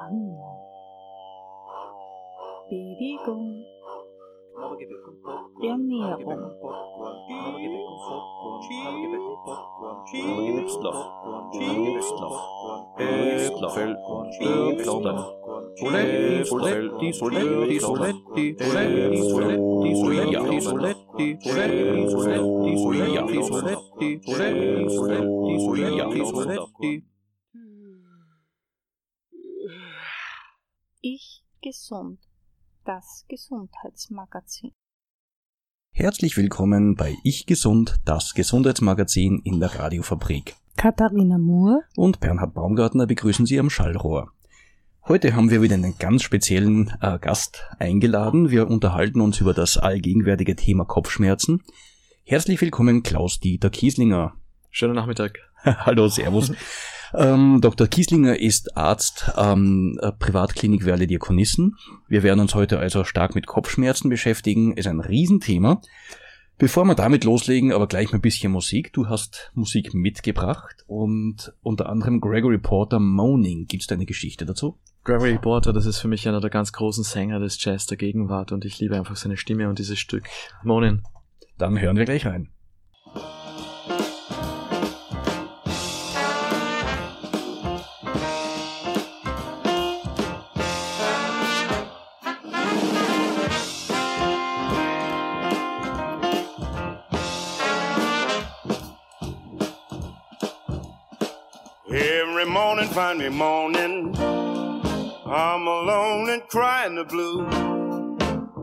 안녕. 비비공. Gesund, das Gesundheitsmagazin. Herzlich willkommen bei Ich Gesund, das Gesundheitsmagazin in der Radiofabrik. Katharina Moore, Und Bernhard Baumgartner begrüßen Sie am Schallrohr. Heute haben wir wieder einen ganz speziellen äh, Gast eingeladen. Wir unterhalten uns über das allgegenwärtige Thema Kopfschmerzen. Herzlich willkommen Klaus-Dieter Kieslinger. Schönen Nachmittag. Hallo, Servus. Ähm, Dr. Kieslinger ist Arzt am äh, Privatklinik Werle Diakonissen. Wir werden uns heute also stark mit Kopfschmerzen beschäftigen. Ist ein Riesenthema. Bevor wir damit loslegen, aber gleich mal ein bisschen Musik. Du hast Musik mitgebracht und unter anderem Gregory Porter Moaning. Gibt's da eine Geschichte dazu? Gregory Porter, das ist für mich einer der ganz großen Sänger des Jazz der Gegenwart und ich liebe einfach seine Stimme und dieses Stück. Monin. Dann hören wir gleich rein. Find me moaning. I'm alone and crying the blues.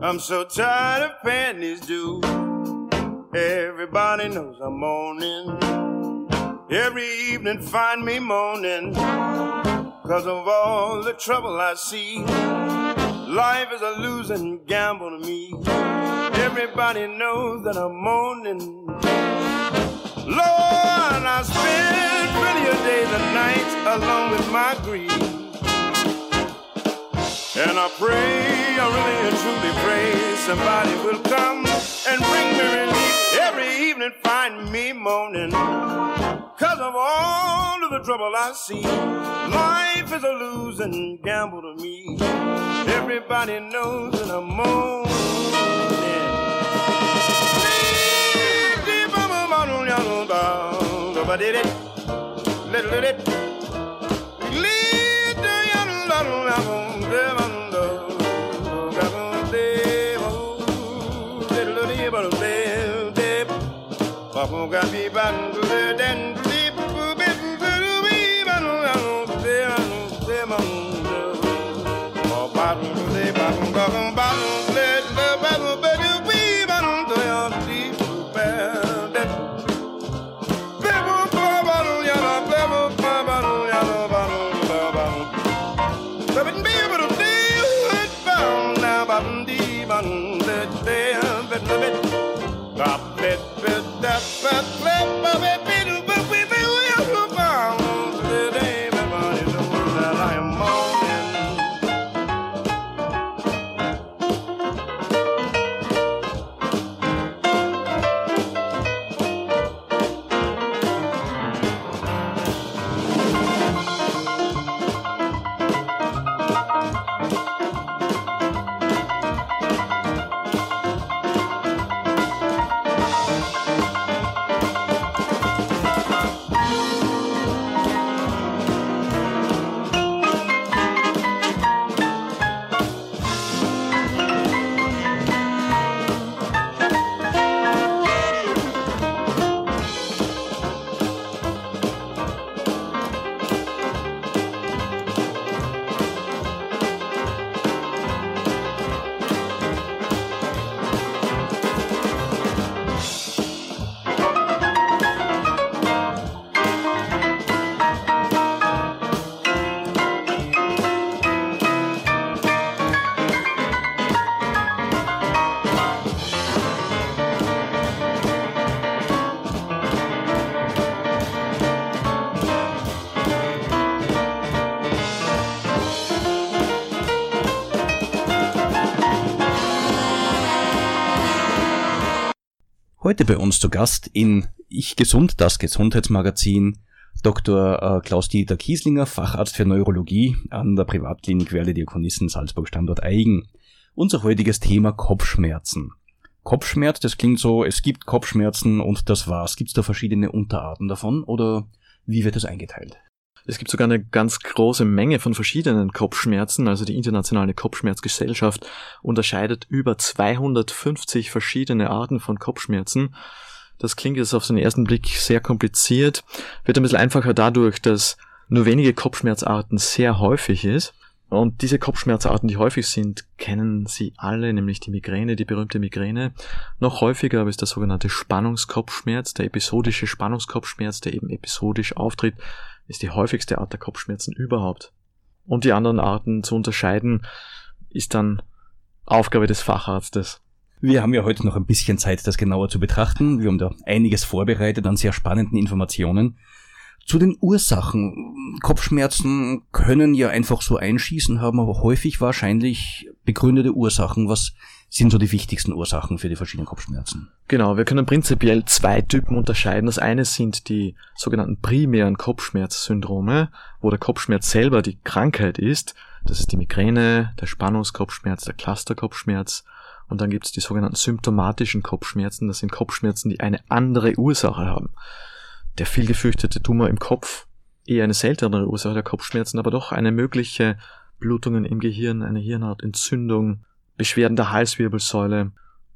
I'm so tired of paying these dues. Everybody knows I'm moaning. Every evening find me moaning. Cause of all the trouble I see. Life is a losing gamble to me. Everybody knows that I'm moaning. Lord, I spend days nights alone with my grief. And I pray, I really and truly pray somebody will come and bring me relief. Every evening find me moaning. Cause of all of the trouble I see. Life is a losing gamble to me. Everybody knows that I'm moaning it. Heute bei uns zu Gast in Ich Gesund, das Gesundheitsmagazin, Dr. äh, Klaus-Dieter Kieslinger, Facharzt für Neurologie an der Privatklinik Werle Diakonissen Salzburg Standort Eigen. Unser heutiges Thema Kopfschmerzen. Kopfschmerz, das klingt so, es gibt Kopfschmerzen und das war's. Gibt es da verschiedene Unterarten davon oder wie wird das eingeteilt? Es gibt sogar eine ganz große Menge von verschiedenen Kopfschmerzen. Also die Internationale Kopfschmerzgesellschaft unterscheidet über 250 verschiedene Arten von Kopfschmerzen. Das klingt jetzt auf den ersten Blick sehr kompliziert, wird ein bisschen einfacher dadurch, dass nur wenige Kopfschmerzarten sehr häufig ist. Und diese Kopfschmerzarten, die häufig sind, kennen Sie alle, nämlich die Migräne, die berühmte Migräne. Noch häufiger ist der sogenannte Spannungskopfschmerz, der episodische Spannungskopfschmerz, der eben episodisch auftritt, ist die häufigste Art der Kopfschmerzen überhaupt. Und die anderen Arten zu unterscheiden, ist dann Aufgabe des Facharztes. Wir haben ja heute noch ein bisschen Zeit, das genauer zu betrachten. Wir haben da einiges vorbereitet an sehr spannenden Informationen. Zu den Ursachen. Kopfschmerzen können ja einfach so einschießen, haben aber häufig wahrscheinlich begründete Ursachen. Was sind so die wichtigsten Ursachen für die verschiedenen Kopfschmerzen? Genau, wir können prinzipiell zwei Typen unterscheiden. Das eine sind die sogenannten primären Kopfschmerzsyndrome, wo der Kopfschmerz selber die Krankheit ist. Das ist die Migräne, der Spannungskopfschmerz, der Clusterkopfschmerz. Und dann gibt es die sogenannten symptomatischen Kopfschmerzen. Das sind Kopfschmerzen, die eine andere Ursache haben der viel gefürchtete Tumor im Kopf eher eine seltenere Ursache der Kopfschmerzen, aber doch eine mögliche Blutungen im Gehirn, eine Hirnhautentzündung, Beschwerden der Halswirbelsäule.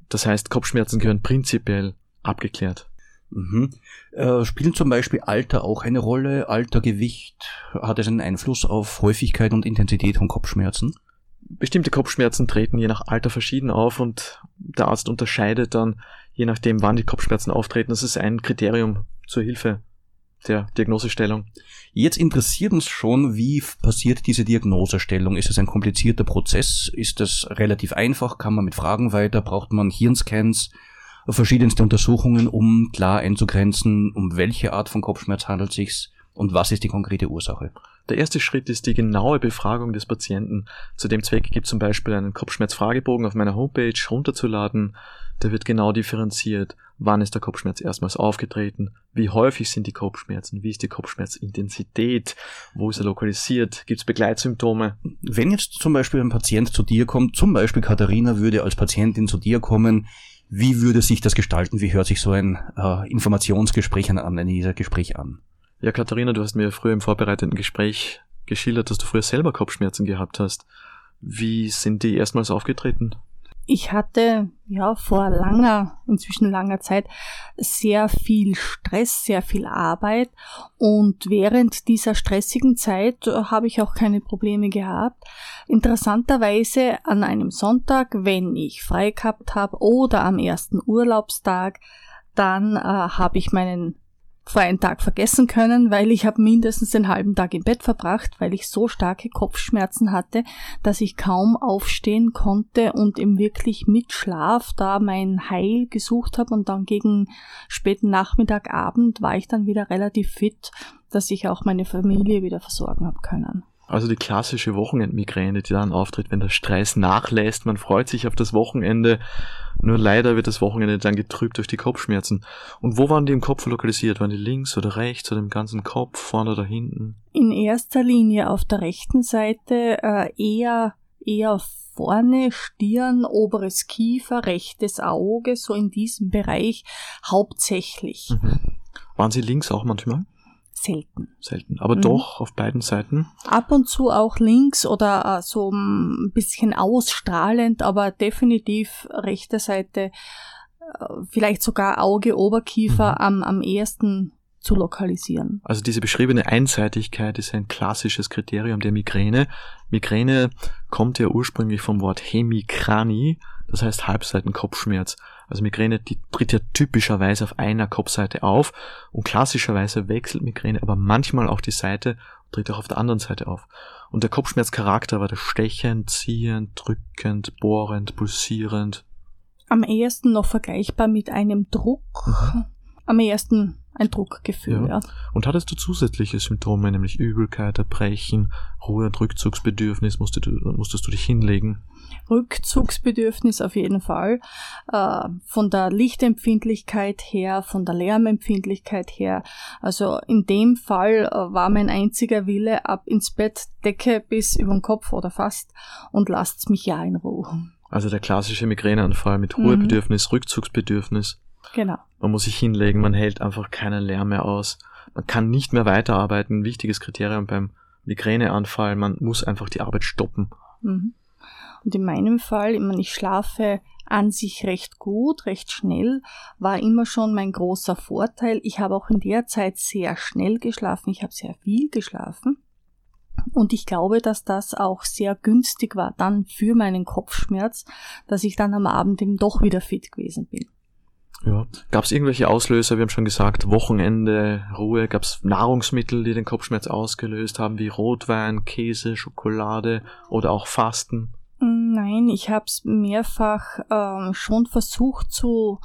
Das heißt, Kopfschmerzen gehören prinzipiell abgeklärt. Mhm. Äh, spielt zum Beispiel Alter auch eine Rolle? Alter, Gewicht? Hat es einen Einfluss auf Häufigkeit und Intensität von Kopfschmerzen? Bestimmte Kopfschmerzen treten je nach Alter verschieden auf und der Arzt unterscheidet dann, je nachdem, wann die Kopfschmerzen auftreten. Das ist ein Kriterium zur Hilfe der Diagnosestellung. Jetzt interessiert uns schon, wie passiert diese Diagnosestellung? Ist es ein komplizierter Prozess? Ist es relativ einfach? Kann man mit Fragen weiter? Braucht man Hirnscans? Verschiedenste Untersuchungen, um klar einzugrenzen, um welche Art von Kopfschmerz handelt es sich und was ist die konkrete Ursache? Der erste Schritt ist die genaue Befragung des Patienten. Zu dem Zweck gibt es zum Beispiel einen Kopfschmerzfragebogen auf meiner Homepage runterzuladen. Da wird genau differenziert, wann ist der Kopfschmerz erstmals aufgetreten, wie häufig sind die Kopfschmerzen, wie ist die Kopfschmerzintensität, wo ist er lokalisiert, gibt es Begleitsymptome. Wenn jetzt zum Beispiel ein Patient zu dir kommt, zum Beispiel Katharina würde als Patientin zu dir kommen, wie würde sich das gestalten? Wie hört sich so ein äh, Informationsgespräch dieser Gespräch an? Ja, Katharina, du hast mir früher im vorbereitenden Gespräch geschildert, dass du früher selber Kopfschmerzen gehabt hast. Wie sind die erstmals aufgetreten? Ich hatte ja vor langer, inzwischen langer Zeit sehr viel Stress, sehr viel Arbeit und während dieser stressigen Zeit äh, habe ich auch keine Probleme gehabt. Interessanterweise an einem Sonntag, wenn ich frei gehabt habe oder am ersten Urlaubstag, dann äh, habe ich meinen freien Tag vergessen können, weil ich habe mindestens den halben Tag im Bett verbracht, weil ich so starke Kopfschmerzen hatte, dass ich kaum aufstehen konnte und im wirklich mit Schlaf da mein Heil gesucht habe und dann gegen späten Nachmittag, Abend war ich dann wieder relativ fit, dass ich auch meine Familie wieder versorgen habe können. Also die klassische Wochenendmigräne, die dann auftritt, wenn der Stress nachlässt, man freut sich auf das Wochenende, nur leider wird das Wochenende dann getrübt durch die Kopfschmerzen. Und wo waren die im Kopf lokalisiert? Waren die links oder rechts oder im ganzen Kopf, vorne oder hinten? In erster Linie auf der rechten Seite äh, eher eher vorne, Stirn, oberes Kiefer, rechtes Auge, so in diesem Bereich hauptsächlich. Mhm. Waren sie links auch manchmal? Selten. Selten, aber mhm. doch auf beiden Seiten. Ab und zu auch links oder äh, so ein bisschen ausstrahlend, aber definitiv rechte Seite, äh, vielleicht sogar Auge, Oberkiefer mhm. am, am ehesten zu lokalisieren. Also diese beschriebene Einseitigkeit ist ein klassisches Kriterium der Migräne. Migräne kommt ja ursprünglich vom Wort Hemikrani, das heißt Halbseitenkopfschmerz. Also Migräne, die tritt ja typischerweise auf einer Kopfseite auf und klassischerweise wechselt Migräne aber manchmal auch die Seite und tritt auch auf der anderen Seite auf. Und der Kopfschmerzcharakter war der stechend, ziehend, drückend, bohrend, pulsierend. Am ehesten noch vergleichbar mit einem Druck. Mhm. Am ehesten ein Druckgefühl, ja. Ja. Und hattest du zusätzliche Symptome, nämlich Übelkeit, Erbrechen, Ruhe- und Rückzugsbedürfnis? Musstest du, musstest du dich hinlegen? Rückzugsbedürfnis auf jeden Fall. Äh, von der Lichtempfindlichkeit her, von der Lärmempfindlichkeit her. Also in dem Fall äh, war mein einziger Wille ab ins Bett, Decke bis über den Kopf oder fast und lasst's mich ja in Ruhe. Also der klassische Migräneanfall mit Mhm. Ruhebedürfnis, Rückzugsbedürfnis. Genau. Man muss sich hinlegen, man hält einfach keinen Lärm mehr aus. Man kann nicht mehr weiterarbeiten. Wichtiges Kriterium beim Migräneanfall, man muss einfach die Arbeit stoppen. Mhm. Und in meinem Fall, ich, meine, ich schlafe an sich recht gut, recht schnell, war immer schon mein großer Vorteil. Ich habe auch in der Zeit sehr schnell geschlafen, ich habe sehr viel geschlafen. Und ich glaube, dass das auch sehr günstig war dann für meinen Kopfschmerz, dass ich dann am Abend eben doch wieder fit gewesen bin. Ja. Gab es irgendwelche Auslöser? Wir haben schon gesagt, Wochenende, Ruhe. Gab es Nahrungsmittel, die den Kopfschmerz ausgelöst haben, wie Rotwein, Käse, Schokolade oder auch Fasten? Nein, ich habe es mehrfach ähm, schon versucht zu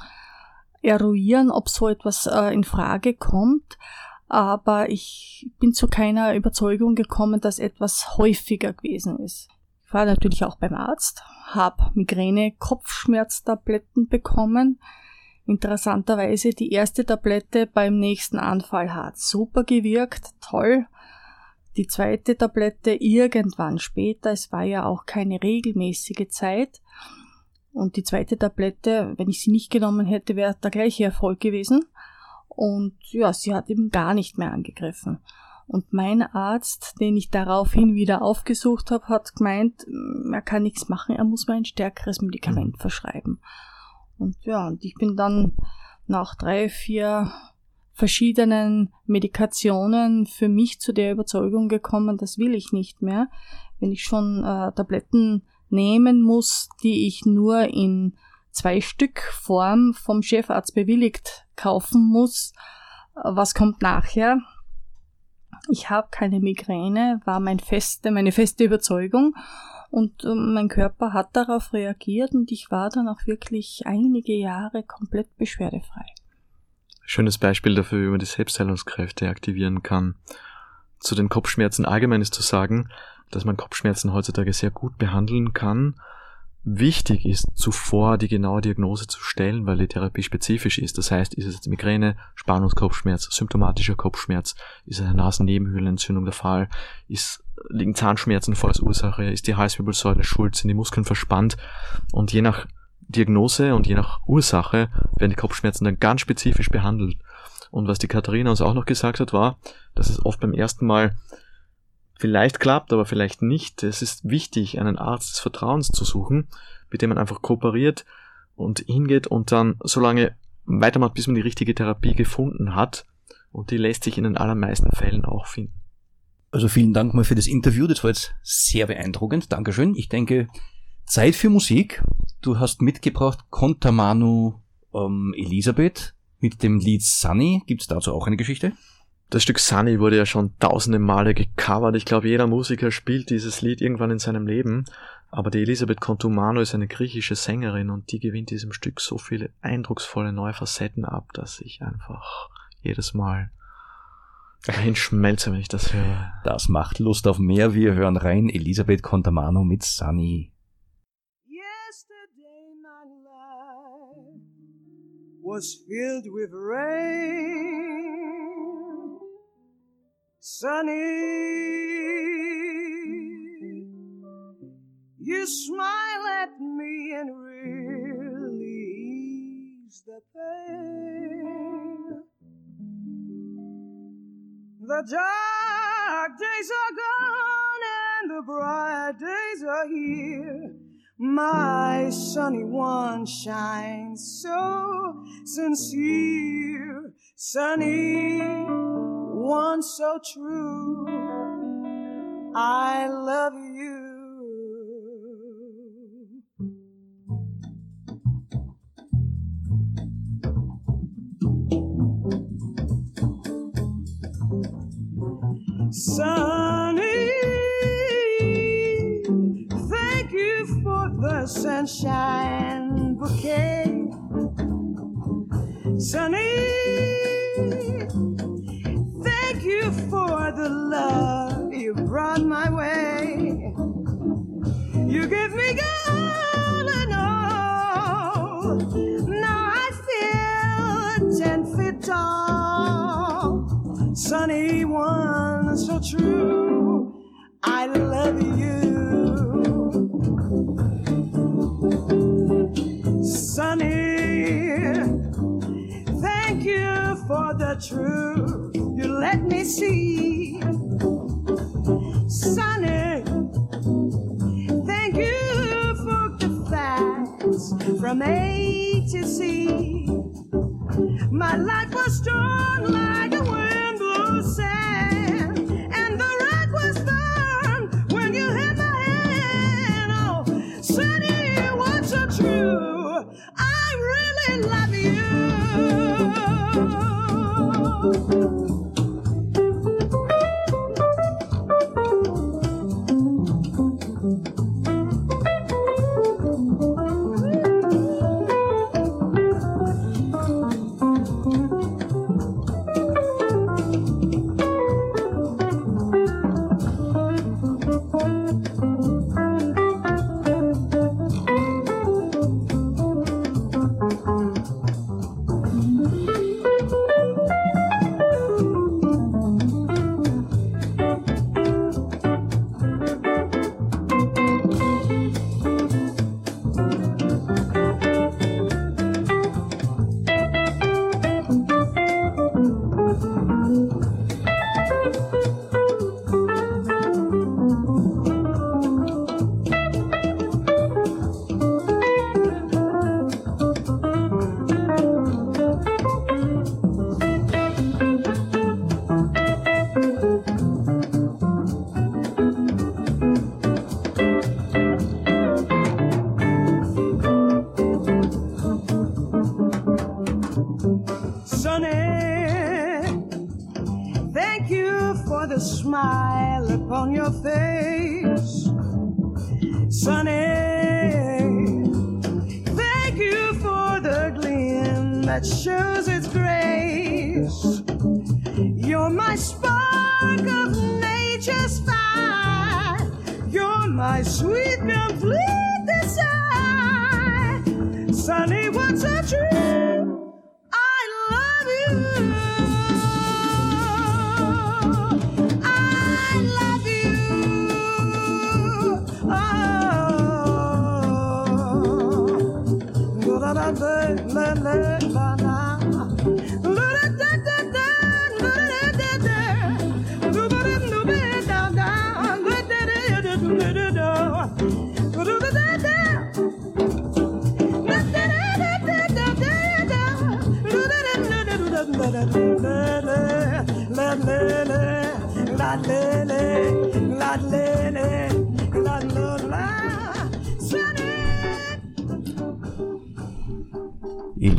eruieren, ob so etwas äh, in Frage kommt, aber ich bin zu keiner Überzeugung gekommen, dass etwas häufiger gewesen ist. Ich war natürlich auch beim Arzt, habe Migräne-Kopfschmerztabletten bekommen. Interessanterweise die erste Tablette beim nächsten Anfall hat super gewirkt, toll. Die zweite Tablette irgendwann später, es war ja auch keine regelmäßige Zeit. Und die zweite Tablette, wenn ich sie nicht genommen hätte, wäre der gleiche Erfolg gewesen. Und ja, sie hat eben gar nicht mehr angegriffen. Und mein Arzt, den ich daraufhin wieder aufgesucht habe, hat gemeint, mm, er kann nichts machen, er muss mir ein stärkeres Medikament verschreiben. Und ja, und ich bin dann nach drei, vier verschiedenen Medikationen für mich zu der Überzeugung gekommen, das will ich nicht mehr. Wenn ich schon äh, Tabletten nehmen muss, die ich nur in zwei Stück Form vom Chefarzt bewilligt kaufen muss, äh, was kommt nachher? Ich habe keine Migräne, war mein feste, meine feste Überzeugung und äh, mein Körper hat darauf reagiert und ich war dann auch wirklich einige Jahre komplett beschwerdefrei. Schönes Beispiel dafür, wie man die Selbstheilungskräfte aktivieren kann. Zu den Kopfschmerzen allgemein ist zu sagen, dass man Kopfschmerzen heutzutage sehr gut behandeln kann. Wichtig ist zuvor die genaue Diagnose zu stellen, weil die Therapie spezifisch ist. Das heißt, ist es jetzt Migräne, Spannungskopfschmerz, symptomatischer Kopfschmerz, ist eine Nasennebenhöhlenentzündung der Fall, ist, liegen Zahnschmerzen vor als Ursache, ist die Halswirbelsäule schuld, sind die Muskeln verspannt und je nach Diagnose und je nach Ursache werden die Kopfschmerzen dann ganz spezifisch behandelt. Und was die Katharina uns auch noch gesagt hat, war, dass es oft beim ersten Mal vielleicht klappt, aber vielleicht nicht. Es ist wichtig, einen Arzt des Vertrauens zu suchen, mit dem man einfach kooperiert und hingeht und dann so lange weitermacht, bis man die richtige Therapie gefunden hat. Und die lässt sich in den allermeisten Fällen auch finden. Also vielen Dank mal für das Interview. Das war jetzt sehr beeindruckend. Dankeschön. Ich denke, Zeit für Musik. Du hast mitgebracht Contamano ähm, Elisabeth mit dem Lied Sunny. Gibt es dazu auch eine Geschichte? Das Stück Sunny wurde ja schon tausende Male gecovert. Ich glaube, jeder Musiker spielt dieses Lied irgendwann in seinem Leben. Aber die Elisabeth Contumano ist eine griechische Sängerin und die gewinnt diesem Stück so viele eindrucksvolle neue Facetten ab, dass ich einfach jedes Mal dahin schmelze, wenn ich das höre. Das macht Lust auf mehr. Wir hören rein Elisabeth Contamano mit Sunny. Yesterday my life was filled with rain, sunny. You smile at me and release the pain. The dark days are gone and the bright days are here. My sunny one shines so sincere, sunny one so true. I love you. Sunny, thank you for the sunshine bouquet. Sunny, thank you for the love you brought my way. Truth you let me see. Sunny, thank you for the facts from A to Z. My life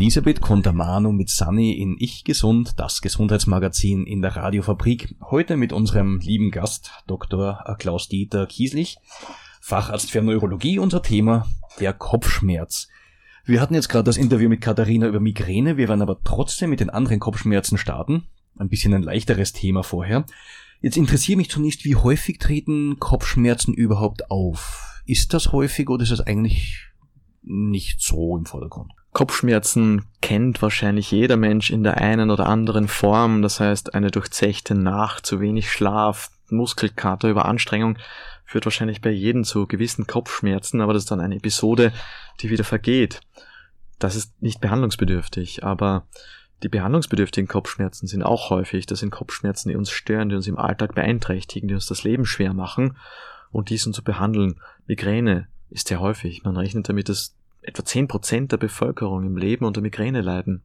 Elisabeth Contamano mit Sunny in Ich Gesund, das Gesundheitsmagazin in der Radiofabrik. Heute mit unserem lieben Gast, Dr. Klaus-Dieter Kieslich, Facharzt für Neurologie, unser Thema der Kopfschmerz. Wir hatten jetzt gerade das Interview mit Katharina über Migräne, wir werden aber trotzdem mit den anderen Kopfschmerzen starten. Ein bisschen ein leichteres Thema vorher. Jetzt interessiert mich zunächst, wie häufig treten Kopfschmerzen überhaupt auf? Ist das häufig oder ist es eigentlich nicht so im Vordergrund? Kopfschmerzen kennt wahrscheinlich jeder Mensch in der einen oder anderen Form. Das heißt, eine durchzechte Nacht, zu wenig Schlaf, Muskelkater, Überanstrengung führt wahrscheinlich bei jedem zu gewissen Kopfschmerzen, aber das ist dann eine Episode, die wieder vergeht. Das ist nicht behandlungsbedürftig, aber die behandlungsbedürftigen Kopfschmerzen sind auch häufig. Das sind Kopfschmerzen, die uns stören, die uns im Alltag beeinträchtigen, die uns das Leben schwer machen und diesen zu behandeln. Migräne ist sehr häufig. Man rechnet damit, dass etwa 10% der Bevölkerung im Leben unter Migräne leiden.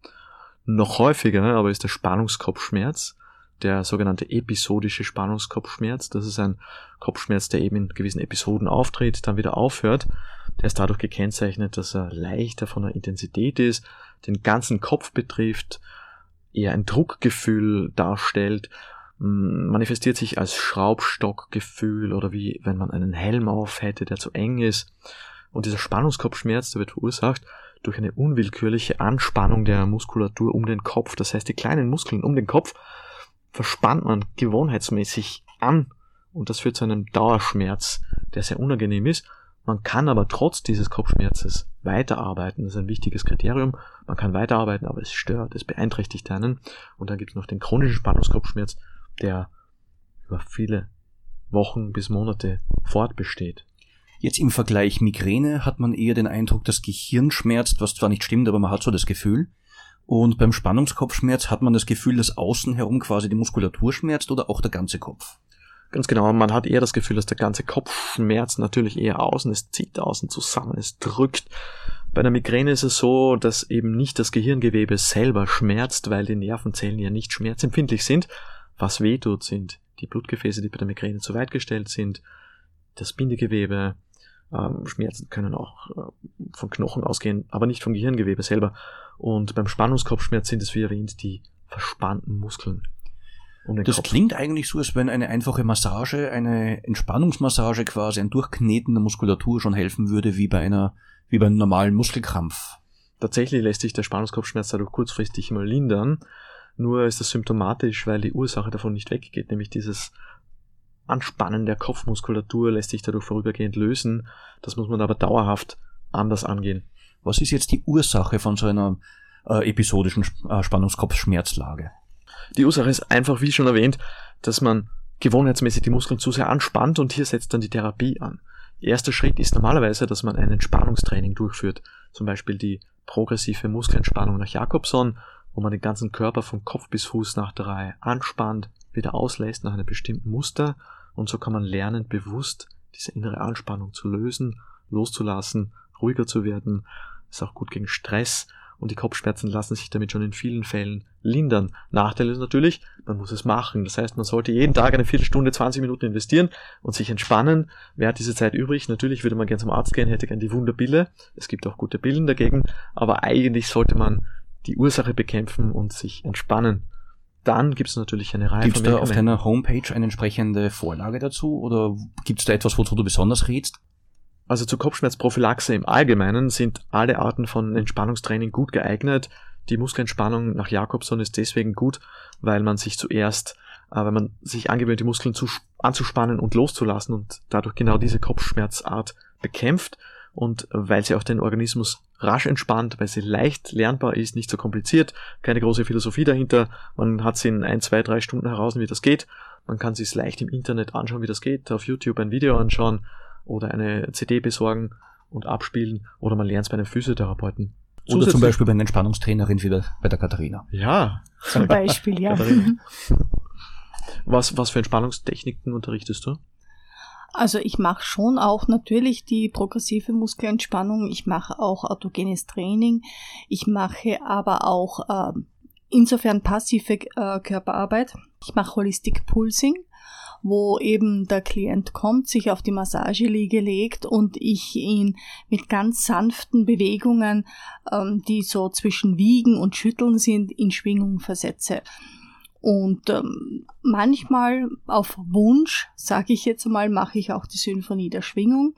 Noch häufiger aber ist der Spannungskopfschmerz, der sogenannte episodische Spannungskopfschmerz. Das ist ein Kopfschmerz, der eben in gewissen Episoden auftritt, dann wieder aufhört. Der ist dadurch gekennzeichnet, dass er leichter von der Intensität ist, den ganzen Kopf betrifft, eher ein Druckgefühl darstellt, manifestiert sich als Schraubstockgefühl oder wie wenn man einen Helm auf hätte, der zu eng ist. Und dieser Spannungskopfschmerz, der wird verursacht durch eine unwillkürliche Anspannung der Muskulatur um den Kopf. Das heißt, die kleinen Muskeln um den Kopf verspannt man gewohnheitsmäßig an und das führt zu einem Dauerschmerz, der sehr unangenehm ist. Man kann aber trotz dieses Kopfschmerzes weiterarbeiten. Das ist ein wichtiges Kriterium. Man kann weiterarbeiten, aber es stört, es beeinträchtigt einen. Und dann gibt es noch den chronischen Spannungskopfschmerz, der über viele Wochen bis Monate fortbesteht. Jetzt im Vergleich Migräne hat man eher den Eindruck, das Gehirn schmerzt, was zwar nicht stimmt, aber man hat so das Gefühl. Und beim Spannungskopfschmerz hat man das Gefühl, dass außen herum quasi die Muskulatur schmerzt oder auch der ganze Kopf. Ganz genau, man hat eher das Gefühl, dass der ganze Kopf schmerzt, natürlich eher außen, es zieht außen zusammen, es drückt. Bei der Migräne ist es so, dass eben nicht das Gehirngewebe selber schmerzt, weil die Nervenzellen ja nicht schmerzempfindlich sind. Was wehtut, sind die Blutgefäße, die bei der Migräne zu weit gestellt sind, das Bindegewebe, ähm, Schmerzen können auch äh, von Knochen ausgehen, aber nicht vom Gehirngewebe selber. Und beim Spannungskopfschmerz sind es, wie erwähnt, die verspannten Muskeln. Um das Kopf. klingt eigentlich so, als wenn eine einfache Massage, eine Entspannungsmassage quasi, ein Durchkneten der Muskulatur schon helfen würde, wie bei einer, wie bei einem normalen Muskelkrampf. Tatsächlich lässt sich der Spannungskopfschmerz dadurch kurzfristig mal lindern. Nur ist das symptomatisch, weil die Ursache davon nicht weggeht, nämlich dieses Anspannen der Kopfmuskulatur lässt sich dadurch vorübergehend lösen. Das muss man aber dauerhaft anders angehen. Was ist jetzt die Ursache von so einer äh, episodischen äh, Spannungskopfschmerzlage? Die Ursache ist einfach, wie schon erwähnt, dass man gewohnheitsmäßig die Muskeln zu sehr anspannt und hier setzt dann die Therapie an. Erster Schritt ist normalerweise, dass man ein Entspannungstraining durchführt, zum Beispiel die progressive Muskelentspannung nach Jakobson, wo man den ganzen Körper von Kopf bis Fuß nach der Reihe anspannt, wieder auslässt nach einem bestimmten Muster und so kann man lernen, bewusst diese innere Anspannung zu lösen, loszulassen, ruhiger zu werden. Ist auch gut gegen Stress und die Kopfschmerzen lassen sich damit schon in vielen Fällen lindern. Nachteil ist natürlich, man muss es machen. Das heißt, man sollte jeden Tag eine Viertelstunde, 20 Minuten investieren und sich entspannen. Wer hat diese Zeit übrig? Natürlich würde man gern zum Arzt gehen, hätte gern die Wunderbille. Es gibt auch gute Pillen dagegen, aber eigentlich sollte man die Ursache bekämpfen und sich entspannen. Dann gibt es natürlich eine Reihe gibt's von Gibt's da auf deiner Homepage eine entsprechende Vorlage dazu oder gibt es da etwas, wozu du besonders rätst? Also zur Kopfschmerzprophylaxe im Allgemeinen sind alle Arten von Entspannungstraining gut geeignet. Die Muskelentspannung nach Jakobson ist deswegen gut, weil man sich zuerst, äh, wenn man sich angewöhnt, die Muskeln zu, anzuspannen und loszulassen und dadurch genau diese Kopfschmerzart bekämpft und weil sie auch den Organismus rasch entspannt, weil sie leicht lernbar ist, nicht so kompliziert, keine große Philosophie dahinter. Man hat sie in ein, zwei, drei Stunden heraus, wie das geht. Man kann sich leicht im Internet anschauen, wie das geht, auf YouTube ein Video anschauen oder eine CD besorgen und abspielen oder man lernt es bei einem Physiotherapeuten. Oder zum Beispiel bei einer Entspannungstrainerin wie bei der Katharina. Ja. Zum Beispiel, ja. Was, was für Entspannungstechniken unterrichtest du? Also ich mache schon auch natürlich die progressive Muskelentspannung, ich mache auch autogenes Training, ich mache aber auch äh, insofern passive äh, Körperarbeit. Ich mache Holistic Pulsing, wo eben der Klient kommt, sich auf die Massageliege legt und ich ihn mit ganz sanften Bewegungen, ähm, die so zwischen Wiegen und Schütteln sind, in Schwingung versetze. Und ähm, manchmal auf Wunsch, sage ich jetzt mal, mache ich auch die Symphonie der Schwingung.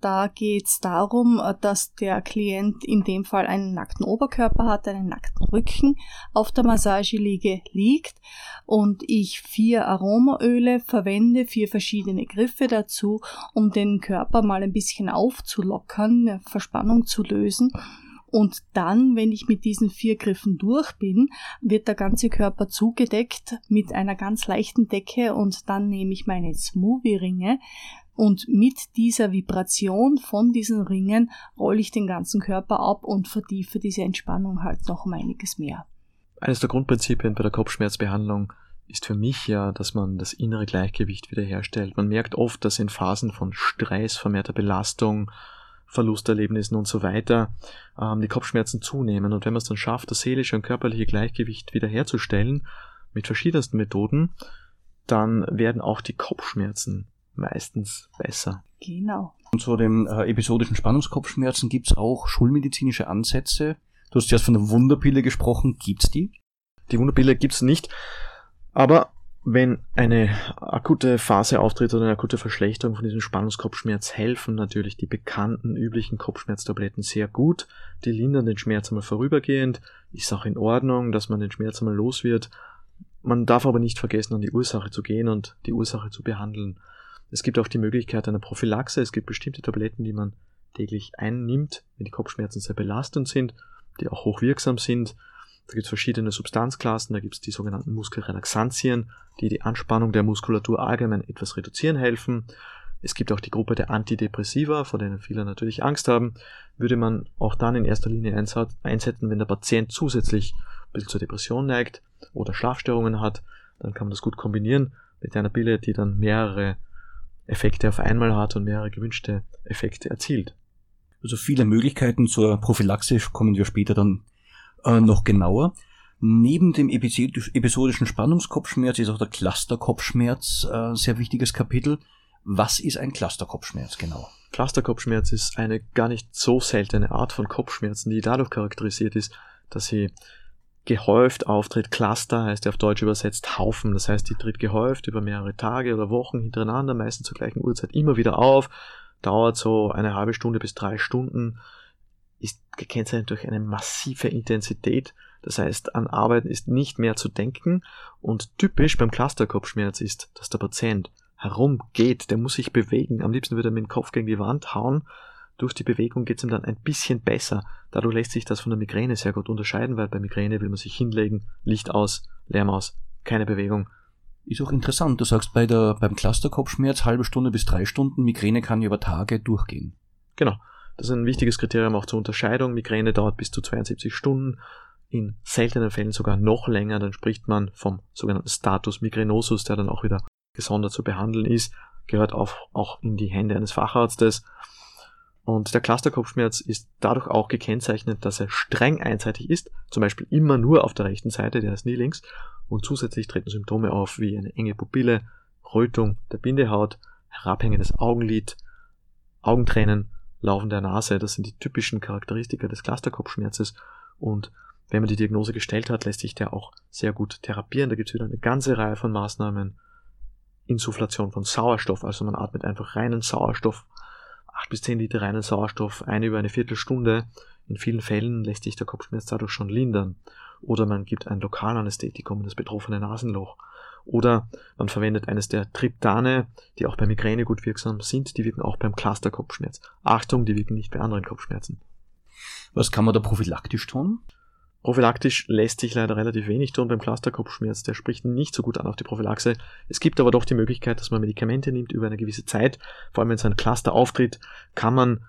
Da geht es darum, dass der Klient in dem Fall einen nackten Oberkörper hat, einen nackten Rücken, auf der Massageliege liegt und ich vier Aromaöle verwende, vier verschiedene Griffe dazu, um den Körper mal ein bisschen aufzulockern, Verspannung zu lösen und dann, wenn ich mit diesen vier Griffen durch bin, wird der ganze Körper zugedeckt mit einer ganz leichten Decke und dann nehme ich meine Smoothie-Ringe und mit dieser Vibration von diesen Ringen rolle ich den ganzen Körper ab und vertiefe diese Entspannung halt noch um einiges mehr. Eines der Grundprinzipien bei der Kopfschmerzbehandlung ist für mich ja, dass man das innere Gleichgewicht wiederherstellt. Man merkt oft, dass in Phasen von Stress, vermehrter Belastung, Verlusterlebnissen und so weiter, ähm, die Kopfschmerzen zunehmen. Und wenn man es dann schafft, das seelische und körperliche Gleichgewicht wiederherzustellen, mit verschiedensten Methoden, dann werden auch die Kopfschmerzen meistens besser. Genau. Und zu den äh, episodischen Spannungskopfschmerzen gibt's auch schulmedizinische Ansätze. Du hast erst von der Wunderpille gesprochen. Gibt's die? Die Wunderpille gibt's nicht. Aber wenn eine akute Phase auftritt oder eine akute Verschlechterung von diesem Spannungskopfschmerz, helfen natürlich die bekannten üblichen Kopfschmerztabletten sehr gut. Die lindern den Schmerz einmal vorübergehend. Ist auch in Ordnung, dass man den Schmerz einmal los wird. Man darf aber nicht vergessen, an die Ursache zu gehen und die Ursache zu behandeln. Es gibt auch die Möglichkeit einer Prophylaxe. Es gibt bestimmte Tabletten, die man täglich einnimmt, wenn die Kopfschmerzen sehr belastend sind, die auch hochwirksam sind. Da gibt es verschiedene Substanzklassen, da gibt es die sogenannten Muskelrelaxantien, die die Anspannung der Muskulatur allgemein etwas reduzieren helfen. Es gibt auch die Gruppe der Antidepressiva, vor denen viele natürlich Angst haben. Würde man auch dann in erster Linie einsetzen, wenn der Patient zusätzlich ein bisschen zur Depression neigt oder Schlafstörungen hat, dann kann man das gut kombinieren mit einer Pille, die dann mehrere Effekte auf einmal hat und mehrere gewünschte Effekte erzielt. Also viele Möglichkeiten zur Prophylaxe kommen wir später dann äh, noch genauer. Neben dem episodischen Spannungskopfschmerz ist auch der Clusterkopfschmerz äh, sehr wichtiges Kapitel. Was ist ein Clusterkopfschmerz genau? Clusterkopfschmerz ist eine gar nicht so seltene Art von Kopfschmerzen, die dadurch charakterisiert ist, dass sie gehäuft auftritt. Cluster heißt ja auf Deutsch übersetzt Haufen. Das heißt, die tritt gehäuft über mehrere Tage oder Wochen hintereinander, meistens zur gleichen Uhrzeit immer wieder auf, dauert so eine halbe Stunde bis drei Stunden, ist gekennzeichnet durch eine massive Intensität. Das heißt, an Arbeiten ist nicht mehr zu denken und typisch beim Clusterkopfschmerz ist, dass der Patient herumgeht, der muss sich bewegen. Am liebsten würde er mit dem Kopf gegen die Wand hauen. Durch die Bewegung geht es ihm dann ein bisschen besser. Dadurch lässt sich das von der Migräne sehr gut unterscheiden, weil bei Migräne will man sich hinlegen, Licht aus, Lärm aus, keine Bewegung. Ist auch interessant. Du sagst bei der, beim Clusterkopfschmerz halbe Stunde bis drei Stunden, Migräne kann über Tage durchgehen. Genau. Das ist ein wichtiges Kriterium auch zur Unterscheidung. Migräne dauert bis zu 72 Stunden, in seltenen Fällen sogar noch länger. Dann spricht man vom sogenannten Status migrenosus, der dann auch wieder gesondert zu behandeln ist, gehört auch, auch in die Hände eines Facharztes. Und der Clusterkopfschmerz ist dadurch auch gekennzeichnet, dass er streng einseitig ist, zum Beispiel immer nur auf der rechten Seite, der ist nie links, und zusätzlich treten Symptome auf wie eine enge Pupille, Rötung der Bindehaut, herabhängendes Augenlid, Augentränen, Laufen der Nase, das sind die typischen Charakteristika des Clusterkopfschmerzes und wenn man die Diagnose gestellt hat, lässt sich der auch sehr gut therapieren. Da gibt es wieder eine ganze Reihe von Maßnahmen. Insufflation von Sauerstoff, also man atmet einfach reinen Sauerstoff 8 bis 10 Liter reinen Sauerstoff ein über eine Viertelstunde. In vielen Fällen lässt sich der Kopfschmerz dadurch schon lindern. Oder man gibt ein Lokalanästhetikum in das betroffene Nasenloch. Oder man verwendet eines der Triptane, die auch bei Migräne gut wirksam sind. Die wirken auch beim Cluster-Kopfschmerz. Achtung, die wirken nicht bei anderen Kopfschmerzen. Was kann man da prophylaktisch tun? Prophylaktisch lässt sich leider relativ wenig tun beim Clusterkopfschmerz. Der spricht nicht so gut an auf die Prophylaxe. Es gibt aber doch die Möglichkeit, dass man Medikamente nimmt über eine gewisse Zeit. Vor allem wenn so ein Cluster auftritt, kann man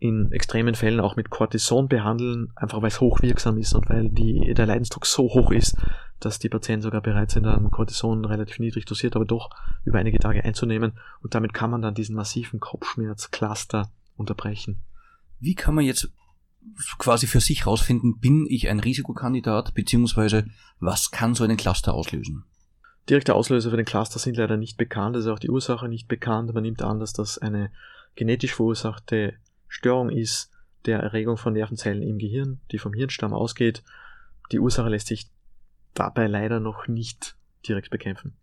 in extremen Fällen auch mit Cortison behandeln, einfach weil es hochwirksam ist und weil die, der Leidensdruck so hoch ist, dass die Patienten sogar bereit sind, dann Cortison relativ niedrig dosiert, aber doch über einige Tage einzunehmen. Und damit kann man dann diesen massiven Kopfschmerz-Cluster unterbrechen. Wie kann man jetzt quasi für sich rausfinden, bin ich ein Risikokandidat, beziehungsweise was kann so einen Cluster auslösen? Direkte Auslöser für den Cluster sind leider nicht bekannt, ist auch die Ursache nicht bekannt. Man nimmt an, dass das eine genetisch verursachte Störung ist der Erregung von Nervenzellen im Gehirn, die vom Hirnstamm ausgeht. Die Ursache lässt sich dabei leider noch nicht direkt bekämpfen.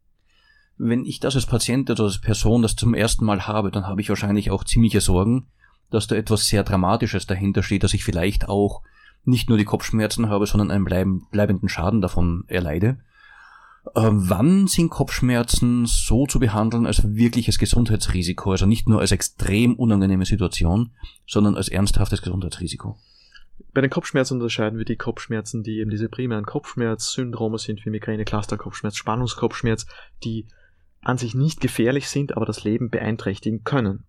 Wenn ich das als Patient oder als Person das zum ersten Mal habe, dann habe ich wahrscheinlich auch ziemliche Sorgen, dass da etwas sehr Dramatisches dahinter steht, dass ich vielleicht auch nicht nur die Kopfschmerzen habe, sondern einen bleibenden Schaden davon erleide. Äh, wann sind Kopfschmerzen so zu behandeln als wirkliches Gesundheitsrisiko, also nicht nur als extrem unangenehme Situation, sondern als ernsthaftes Gesundheitsrisiko? Bei den Kopfschmerzen unterscheiden wir die Kopfschmerzen, die eben diese primären Kopfschmerzsyndrome sind, wie Migräne, Clusterkopfschmerz, Spannungskopfschmerz, die an sich nicht gefährlich sind, aber das Leben beeinträchtigen können.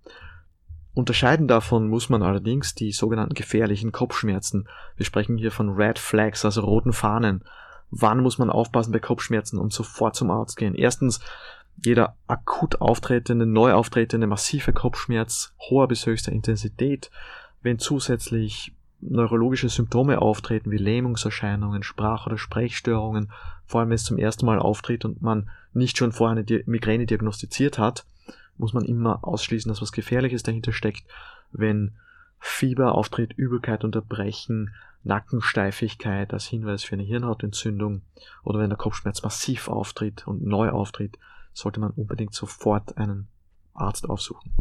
Unterscheiden davon muss man allerdings die sogenannten gefährlichen Kopfschmerzen. Wir sprechen hier von Red Flags, also roten Fahnen. Wann muss man aufpassen bei Kopfschmerzen und sofort zum Arzt gehen? Erstens, jeder akut auftretende, neu auftretende massive Kopfschmerz hoher bis höchster Intensität, wenn zusätzlich neurologische Symptome auftreten wie Lähmungserscheinungen, Sprach- oder Sprechstörungen, vor allem wenn es zum ersten Mal auftritt und man nicht schon vorher eine Migräne diagnostiziert hat, muss man immer ausschließen, dass was Gefährliches dahinter steckt. Wenn Fieber auftritt, Übelkeit unterbrechen, Nackensteifigkeit als Hinweis für eine Hirnhautentzündung oder wenn der Kopfschmerz massiv auftritt und neu auftritt, sollte man unbedingt sofort einen Arzt aufsuchen.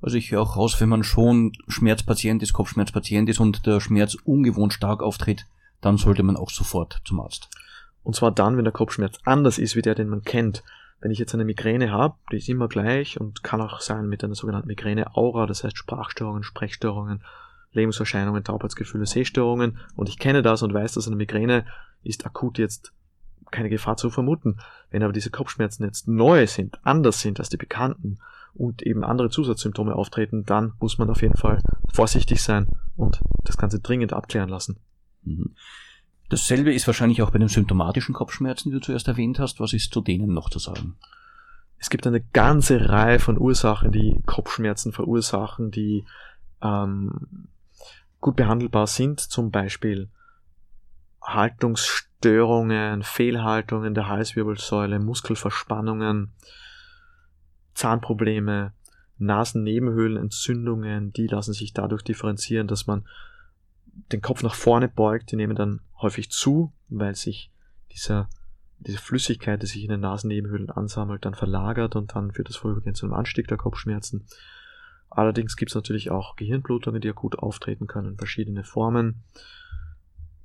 Also ich höre auch raus, wenn man schon Schmerzpatient ist, Kopfschmerzpatient ist und der Schmerz ungewohnt stark auftritt, dann sollte man auch sofort zum Arzt. Und zwar dann, wenn der Kopfschmerz anders ist wie der, den man kennt. Wenn ich jetzt eine Migräne habe, die ist immer gleich und kann auch sein mit einer sogenannten Migräne-Aura, das heißt Sprachstörungen, Sprechstörungen, Lebenserscheinungen, Taubheitsgefühle, Sehstörungen und ich kenne das und weiß, dass eine Migräne ist akut jetzt keine Gefahr zu vermuten. Wenn aber diese Kopfschmerzen jetzt neu sind, anders sind als die bekannten und eben andere Zusatzsymptome auftreten, dann muss man auf jeden Fall vorsichtig sein und das Ganze dringend abklären lassen. Mhm. Dasselbe ist wahrscheinlich auch bei den symptomatischen Kopfschmerzen, die du zuerst erwähnt hast. Was ist zu denen noch zu sagen? Es gibt eine ganze Reihe von Ursachen, die Kopfschmerzen verursachen, die ähm, gut behandelbar sind, zum Beispiel Haltungsstörungen, Fehlhaltungen der Halswirbelsäule, Muskelverspannungen, Zahnprobleme, Nasennebenhöhlenentzündungen, die lassen sich dadurch differenzieren, dass man den Kopf nach vorne beugt, die nehmen dann häufig zu, weil sich dieser, diese Flüssigkeit, die sich in den Nasennebenhöhlen ansammelt, dann verlagert und dann führt das vorübergehend zu einem Anstieg der Kopfschmerzen. Allerdings gibt es natürlich auch Gehirnblutungen, die akut auftreten können, verschiedene Formen.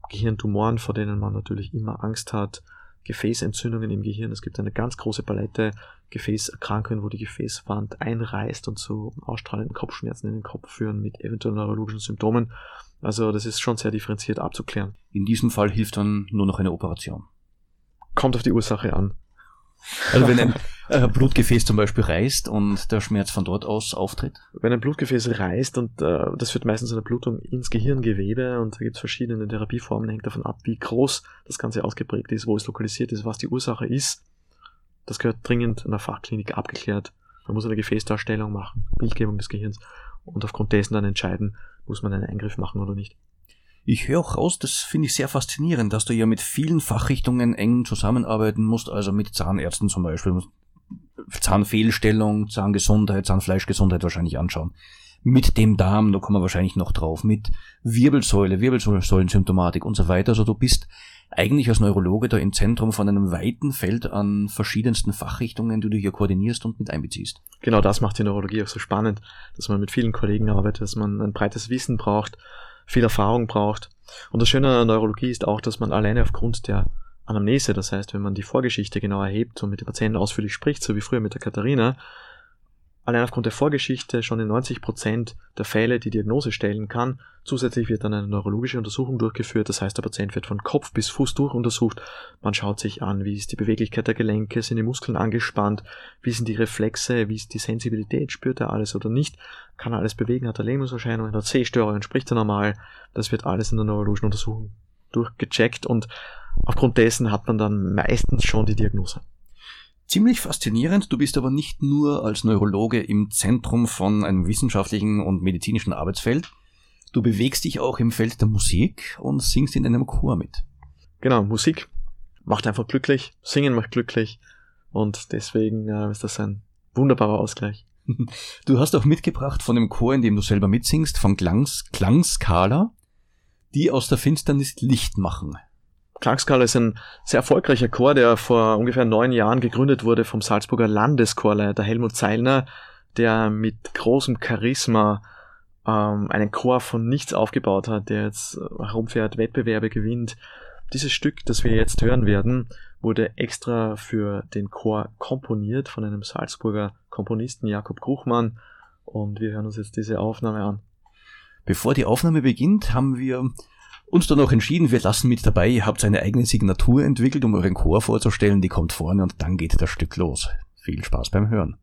Gehirntumoren, vor denen man natürlich immer Angst hat, Gefäßentzündungen im Gehirn. Es gibt eine ganz große Palette Gefäßerkrankungen, wo die Gefäßwand einreißt und zu ausstrahlenden Kopfschmerzen in den Kopf führen mit eventuell neurologischen Symptomen. Also das ist schon sehr differenziert abzuklären. In diesem Fall hilft dann nur noch eine Operation. Kommt auf die Ursache an. Also wenn ein äh, Blutgefäß zum Beispiel reißt und der Schmerz von dort aus auftritt? Wenn ein Blutgefäß reißt und äh, das führt meistens zu einer Blutung ins Gehirngewebe und da gibt es verschiedene Therapieformen, hängt davon ab, wie groß das Ganze ausgeprägt ist, wo es lokalisiert ist, was die Ursache ist. Das gehört dringend in der Fachklinik abgeklärt. Man muss eine Gefäßdarstellung machen, Bildgebung des Gehirns und aufgrund dessen dann entscheiden, muss man einen Eingriff machen oder nicht. Ich höre auch raus, das finde ich sehr faszinierend, dass du ja mit vielen Fachrichtungen eng zusammenarbeiten musst, also mit Zahnärzten zum Beispiel, Zahnfehlstellung, Zahngesundheit, Zahnfleischgesundheit wahrscheinlich anschauen. Mit dem Darm, da kommen wir wahrscheinlich noch drauf, mit Wirbelsäule, Wirbelsäulensymptomatik und so weiter. Also du bist eigentlich als Neurologe da im Zentrum von einem weiten Feld an verschiedensten Fachrichtungen, die du hier koordinierst und mit einbeziehst. Genau das macht die Neurologie auch so spannend, dass man mit vielen Kollegen arbeitet, dass man ein breites Wissen braucht, viel Erfahrung braucht. Und das Schöne an der Neurologie ist auch, dass man alleine aufgrund der Anamnese, das heißt, wenn man die Vorgeschichte genau erhebt und mit den Patienten ausführlich spricht, so wie früher mit der Katharina, allein aufgrund der Vorgeschichte schon in 90 Prozent der Fälle die Diagnose stellen kann. Zusätzlich wird dann eine neurologische Untersuchung durchgeführt, das heißt, der Patient wird von Kopf bis Fuß durchuntersucht. Man schaut sich an, wie ist die Beweglichkeit der Gelenke, sind die Muskeln angespannt, wie sind die Reflexe, wie ist die Sensibilität, spürt er alles oder nicht, kann er alles bewegen, hat er Lähmungserscheinungen, hat Sehstörungen, spricht er normal. Das wird alles in der neurologischen Untersuchung durchgecheckt und aufgrund dessen hat man dann meistens schon die Diagnose. Ziemlich faszinierend, du bist aber nicht nur als Neurologe im Zentrum von einem wissenschaftlichen und medizinischen Arbeitsfeld, du bewegst dich auch im Feld der Musik und singst in einem Chor mit. Genau, Musik macht einfach glücklich, Singen macht glücklich und deswegen äh, ist das ein wunderbarer Ausgleich. Du hast auch mitgebracht von dem Chor, in dem du selber mitsingst, von Klangs, Klangskala, die aus der Finsternis Licht machen. Klangskala ist ein sehr erfolgreicher Chor, der vor ungefähr neun Jahren gegründet wurde vom Salzburger Landeschorleiter Helmut Zeilner, der mit großem Charisma ähm, einen Chor von nichts aufgebaut hat, der jetzt äh, herumfährt, Wettbewerbe gewinnt. Dieses Stück, das wir jetzt hören werden, wurde extra für den Chor komponiert von einem Salzburger Komponisten Jakob Gruchmann und wir hören uns jetzt diese Aufnahme an. Bevor die Aufnahme beginnt, haben wir uns dann auch entschieden, wir lassen mit dabei, ihr habt eine eigene Signatur entwickelt, um euren Chor vorzustellen, die kommt vorne und dann geht das Stück los. Viel Spaß beim Hören.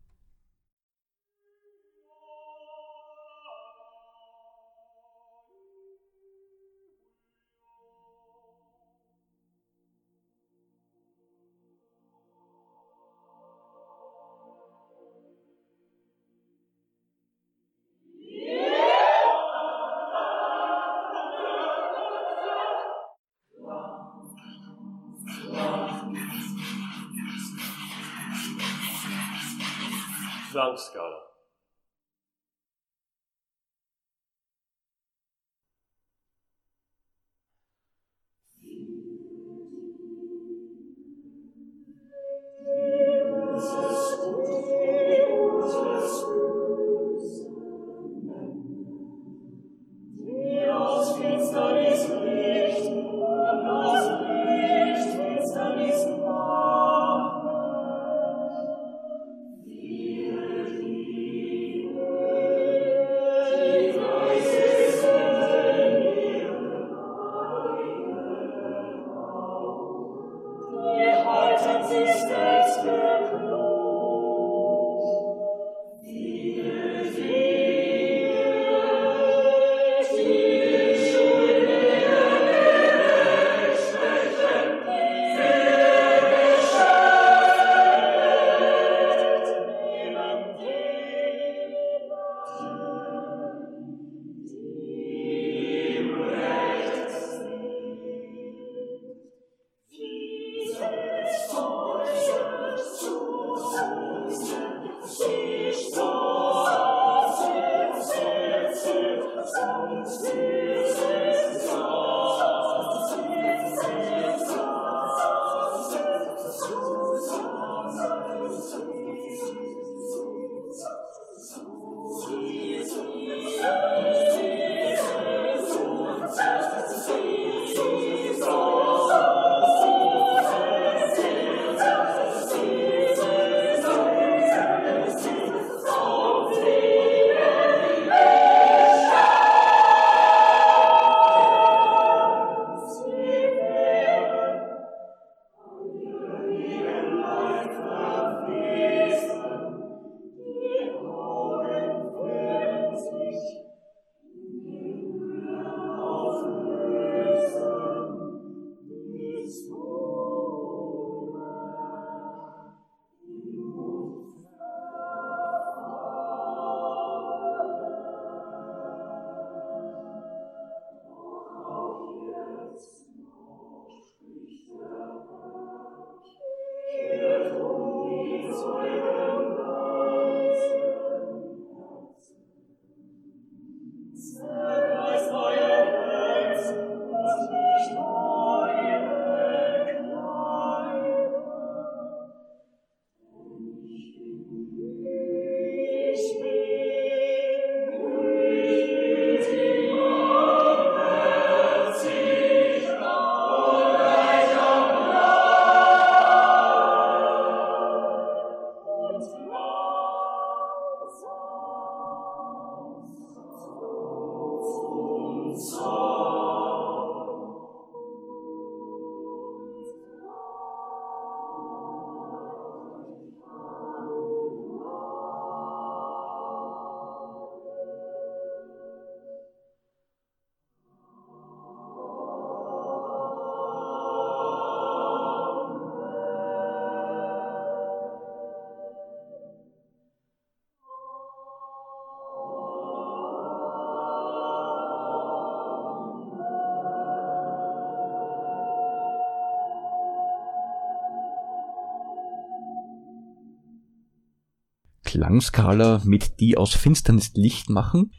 Klangskala mit Die aus Finsternis Licht machen.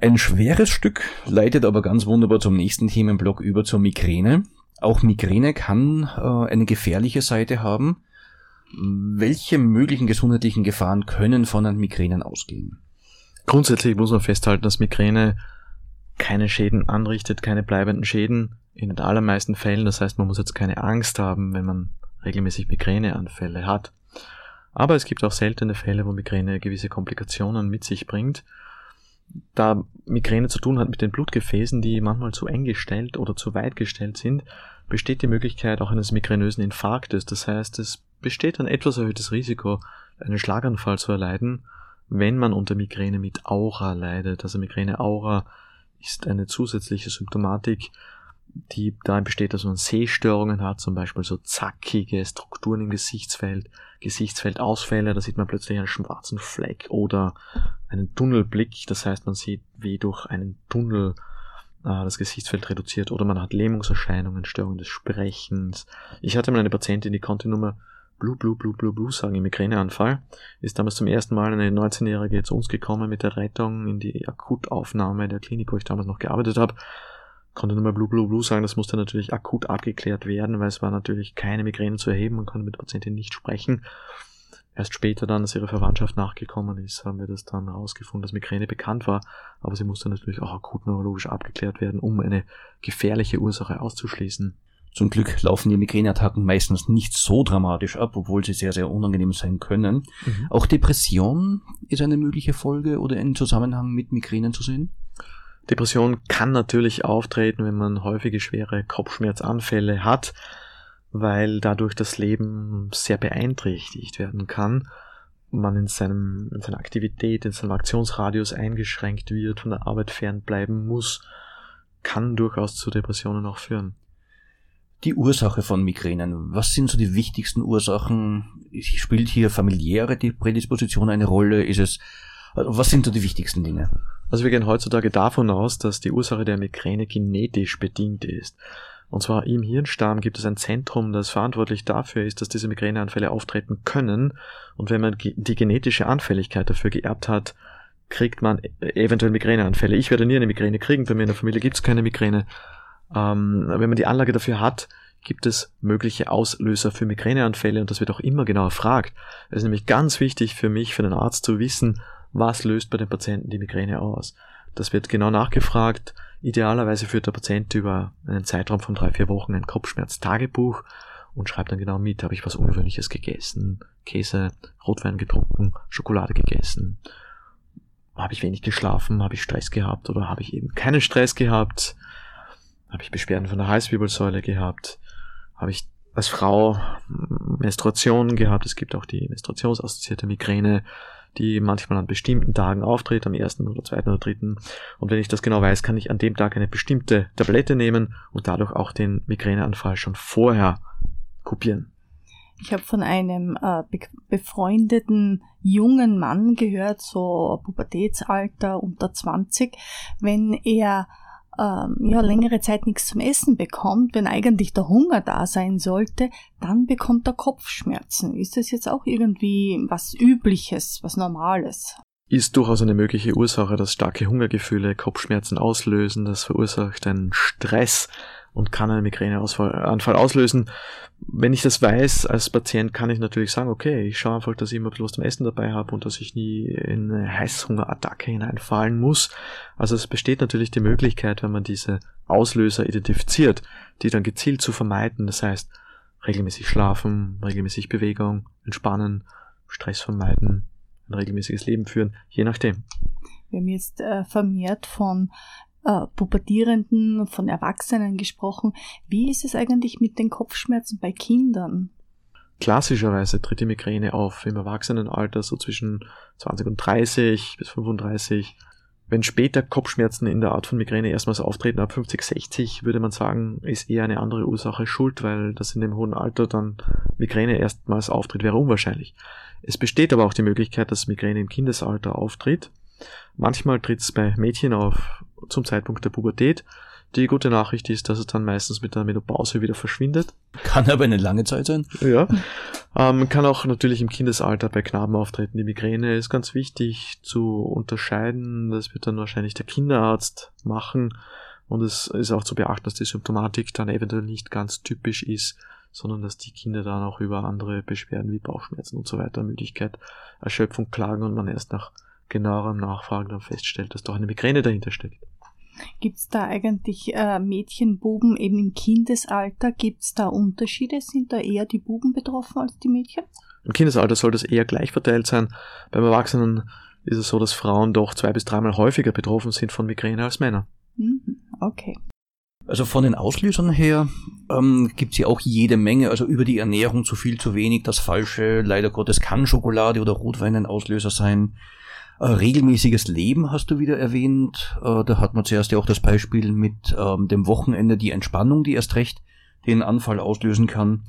Ein schweres Stück leitet aber ganz wunderbar zum nächsten Themenblock über zur Migräne. Auch Migräne kann äh, eine gefährliche Seite haben. Welche möglichen gesundheitlichen Gefahren können von einem Migränen ausgehen? Grundsätzlich muss man festhalten, dass Migräne keine Schäden anrichtet, keine bleibenden Schäden in den allermeisten Fällen. Das heißt, man muss jetzt keine Angst haben, wenn man regelmäßig Migräneanfälle hat. Aber es gibt auch seltene Fälle, wo Migräne gewisse Komplikationen mit sich bringt. Da Migräne zu tun hat mit den Blutgefäßen, die manchmal zu eng gestellt oder zu weit gestellt sind, besteht die Möglichkeit auch eines migränösen Infarktes. Das heißt, es besteht ein etwas erhöhtes Risiko, einen Schlaganfall zu erleiden, wenn man unter Migräne mit Aura leidet. Also Migräne-Aura ist eine zusätzliche Symptomatik, die darin besteht, dass man Sehstörungen hat, zum Beispiel so zackige Strukturen im Gesichtsfeld, Gesichtsfeldausfälle, da sieht man plötzlich einen schwarzen Fleck oder einen Tunnelblick, das heißt, man sieht wie durch einen Tunnel äh, das Gesichtsfeld reduziert oder man hat Lähmungserscheinungen, Störungen des Sprechens. Ich hatte mal eine Patientin, die konnte nur mehr Blue, Blue, Blue, Blue, Blue sagen im Migräneanfall. Ist damals zum ersten Mal eine 19-Jährige zu uns gekommen mit der Rettung in die Akutaufnahme der Klinik, wo ich damals noch gearbeitet habe. Konnte nur mal Blue, Blue, Blue sagen. Das musste natürlich akut abgeklärt werden, weil es war natürlich keine Migräne zu erheben. Man konnte mit der Patientin nicht sprechen. Erst später dann, als ihre Verwandtschaft nachgekommen ist, haben wir das dann herausgefunden, dass Migräne bekannt war, aber sie musste natürlich auch akut neurologisch abgeklärt werden, um eine gefährliche Ursache auszuschließen. Zum Glück laufen die Migräneattacken meistens nicht so dramatisch ab, obwohl sie sehr, sehr unangenehm sein können. Mhm. Auch Depression ist eine mögliche Folge oder in Zusammenhang mit Migränen zu sehen? Depression kann natürlich auftreten, wenn man häufige schwere Kopfschmerzanfälle hat, weil dadurch das Leben sehr beeinträchtigt werden kann. Man in, seinem, in seiner Aktivität, in seinem Aktionsradius eingeschränkt wird, von der Arbeit fernbleiben muss, kann durchaus zu Depressionen auch führen. Die Ursache von Migränen. Was sind so die wichtigsten Ursachen? Spielt hier familiäre Prädisposition eine Rolle? Ist es, was sind so die wichtigsten Dinge? Also wir gehen heutzutage davon aus, dass die Ursache der Migräne genetisch bedingt ist. Und zwar im Hirnstamm gibt es ein Zentrum, das verantwortlich dafür ist, dass diese Migräneanfälle auftreten können. Und wenn man die genetische Anfälligkeit dafür geerbt hat, kriegt man e- eventuell Migräneanfälle. Ich werde nie eine Migräne kriegen, bei mir in der Familie gibt es keine Migräne. Ähm, wenn man die Anlage dafür hat, gibt es mögliche Auslöser für Migräneanfälle und das wird auch immer genau erfragt. Es ist nämlich ganz wichtig für mich, für den Arzt zu wissen, was löst bei den Patienten die Migräne aus. Das wird genau nachgefragt. Idealerweise führt der Patient über einen Zeitraum von drei, vier Wochen ein Kopfschmerztagebuch und schreibt dann genau mit, habe ich was Ungewöhnliches gegessen, Käse, Rotwein getrunken, Schokolade gegessen, habe ich wenig geschlafen, habe ich Stress gehabt? Oder habe ich eben keinen Stress gehabt, habe ich Beschwerden von der Halswirbelsäule gehabt, habe ich als Frau Menstruation gehabt, es gibt auch die menstruationsassoziierte Migräne, die manchmal an bestimmten Tagen auftritt, am ersten oder zweiten oder dritten. Und wenn ich das genau weiß, kann ich an dem Tag eine bestimmte Tablette nehmen und dadurch auch den Migräneanfall schon vorher kopieren. Ich habe von einem äh, be befreundeten jungen Mann gehört, so Pubertätsalter unter 20, wenn er ähm, ja, längere Zeit nichts zum Essen bekommt, wenn eigentlich der Hunger da sein sollte, dann bekommt er Kopfschmerzen. Ist das jetzt auch irgendwie was Übliches, was Normales? Ist durchaus eine mögliche Ursache, dass starke Hungergefühle Kopfschmerzen auslösen. Das verursacht einen Stress und kann einen Migräneanfall auslösen. Wenn ich das weiß als Patient, kann ich natürlich sagen, okay, ich schaue einfach, dass ich immer was zum Essen dabei habe und dass ich nie in eine Heißhungerattacke hineinfallen muss. Also es besteht natürlich die Möglichkeit, wenn man diese Auslöser identifiziert, die dann gezielt zu vermeiden. Das heißt, regelmäßig schlafen, regelmäßig Bewegung, entspannen, Stress vermeiden, ein regelmäßiges Leben führen, je nachdem. Wir haben jetzt äh, vermehrt von äh, Pubertierenden, von Erwachsenen gesprochen. Wie ist es eigentlich mit den Kopfschmerzen bei Kindern? Klassischerweise tritt die Migräne auf im Erwachsenenalter, so zwischen 20 und 30 bis 35. Wenn später Kopfschmerzen in der Art von Migräne erstmals auftreten, ab 50, 60, würde man sagen, ist eher eine andere Ursache schuld, weil das in dem hohen Alter dann Migräne erstmals auftritt, wäre unwahrscheinlich. Es besteht aber auch die Möglichkeit, dass Migräne im Kindesalter auftritt. Manchmal tritt es bei Mädchen auf zum Zeitpunkt der Pubertät. Die gute Nachricht ist, dass es dann meistens mit der Menopause wieder verschwindet. Kann aber eine lange Zeit sein. Ja. Ähm, kann auch natürlich im Kindesalter bei Knaben auftreten. Die Migräne ist ganz wichtig zu unterscheiden. Das wird dann wahrscheinlich der Kinderarzt machen. Und es ist auch zu beachten, dass die Symptomatik dann eventuell nicht ganz typisch ist, sondern dass die Kinder dann auch über andere Beschwerden wie Bauchschmerzen und so weiter, Müdigkeit, Erschöpfung klagen und man erst nach genauerem Nachfragen dann feststellt, dass doch eine Migräne dahinter steckt. Gibt es da eigentlich äh, Mädchen, Buben eben im Kindesalter? Gibt es da Unterschiede? Sind da eher die Buben betroffen als die Mädchen? Im Kindesalter soll das eher gleich verteilt sein. Beim Erwachsenen ist es so, dass Frauen doch zwei bis dreimal häufiger betroffen sind von Migräne als Männer. Mhm, okay. Also von den Auslösern her ähm, gibt es ja auch jede Menge, also über die Ernährung zu viel, zu wenig, das Falsche, leider Gottes kann Schokolade oder Rotwein ein Auslöser sein. Äh, regelmäßiges Leben hast du wieder erwähnt. Äh, da hat man zuerst ja auch das Beispiel mit ähm, dem Wochenende, die Entspannung, die erst recht den Anfall auslösen kann.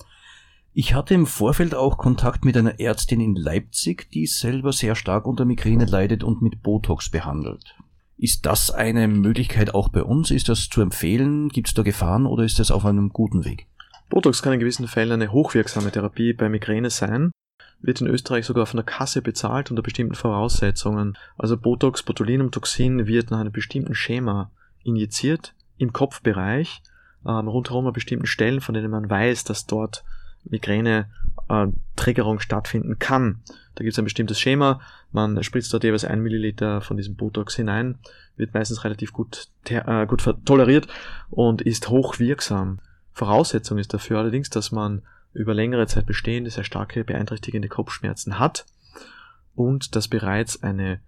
Ich hatte im Vorfeld auch Kontakt mit einer Ärztin in Leipzig, die selber sehr stark unter Migräne leidet und mit Botox behandelt. Ist das eine Möglichkeit auch bei uns? Ist das zu empfehlen? Gibt es da Gefahren oder ist das auf einem guten Weg? Botox kann in gewissen Fällen eine hochwirksame Therapie bei Migräne sein, wird in Österreich sogar von der Kasse bezahlt unter bestimmten Voraussetzungen. Also Botox, Botulinumtoxin wird nach einem bestimmten Schema injiziert im Kopfbereich, ähm, rundherum an bestimmten Stellen, von denen man weiß, dass dort Migräne äh, stattfinden kann. Da gibt es ein bestimmtes Schema, man spritzt dort jeweils ein Milliliter von diesem Botox hinein, wird meistens relativ gut, äh, gut toleriert und ist hochwirksam. Voraussetzung ist dafür allerdings, dass man über längere Zeit bestehende, sehr starke, beeinträchtigende Kopfschmerzen hat und dass bereits eine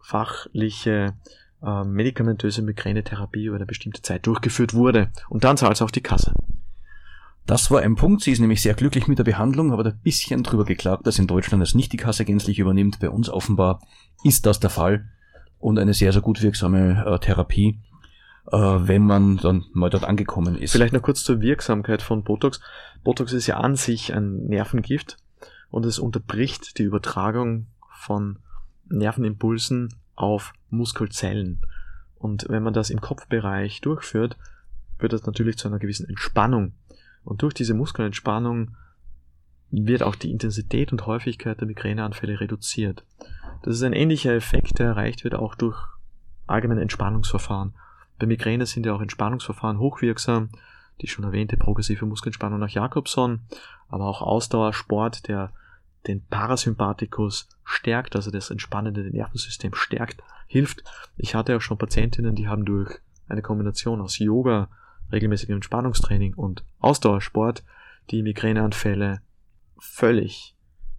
fachliche äh, medikamentöse Migränetherapie über eine bestimmte Zeit durchgeführt wurde. Und dann zahlt es auch die Kasse. Das war ein Punkt. Sie ist nämlich sehr glücklich mit der Behandlung, aber ein bisschen drüber geklagt, dass in Deutschland es nicht die Kasse gänzlich übernimmt. Bei uns offenbar ist das der Fall und eine sehr, sehr gut wirksame äh, Therapie, äh, wenn man dann mal dort angekommen ist. Vielleicht noch kurz zur Wirksamkeit von Botox. Botox ist ja an sich ein Nervengift und es unterbricht die Übertragung von Nervenimpulsen auf Muskelzellen. Und wenn man das im Kopfbereich durchführt, wird das natürlich zu einer gewissen Entspannung und durch diese Muskelentspannung wird auch die Intensität und Häufigkeit der Migräneanfälle reduziert. Das ist ein ähnlicher Effekt, der erreicht wird auch durch allgemeine Entspannungsverfahren. Bei Migräne sind ja auch Entspannungsverfahren hochwirksam, die schon erwähnte progressive Muskelentspannung nach Jakobson, aber auch Ausdauersport, der den Parasympathikus stärkt, also das entspannende Nervensystem stärkt, hilft. Ich hatte auch schon Patientinnen, die haben durch eine Kombination aus Yoga, regelmäßigem Entspannungstraining und Ausdauersport die Migräneanfälle völlig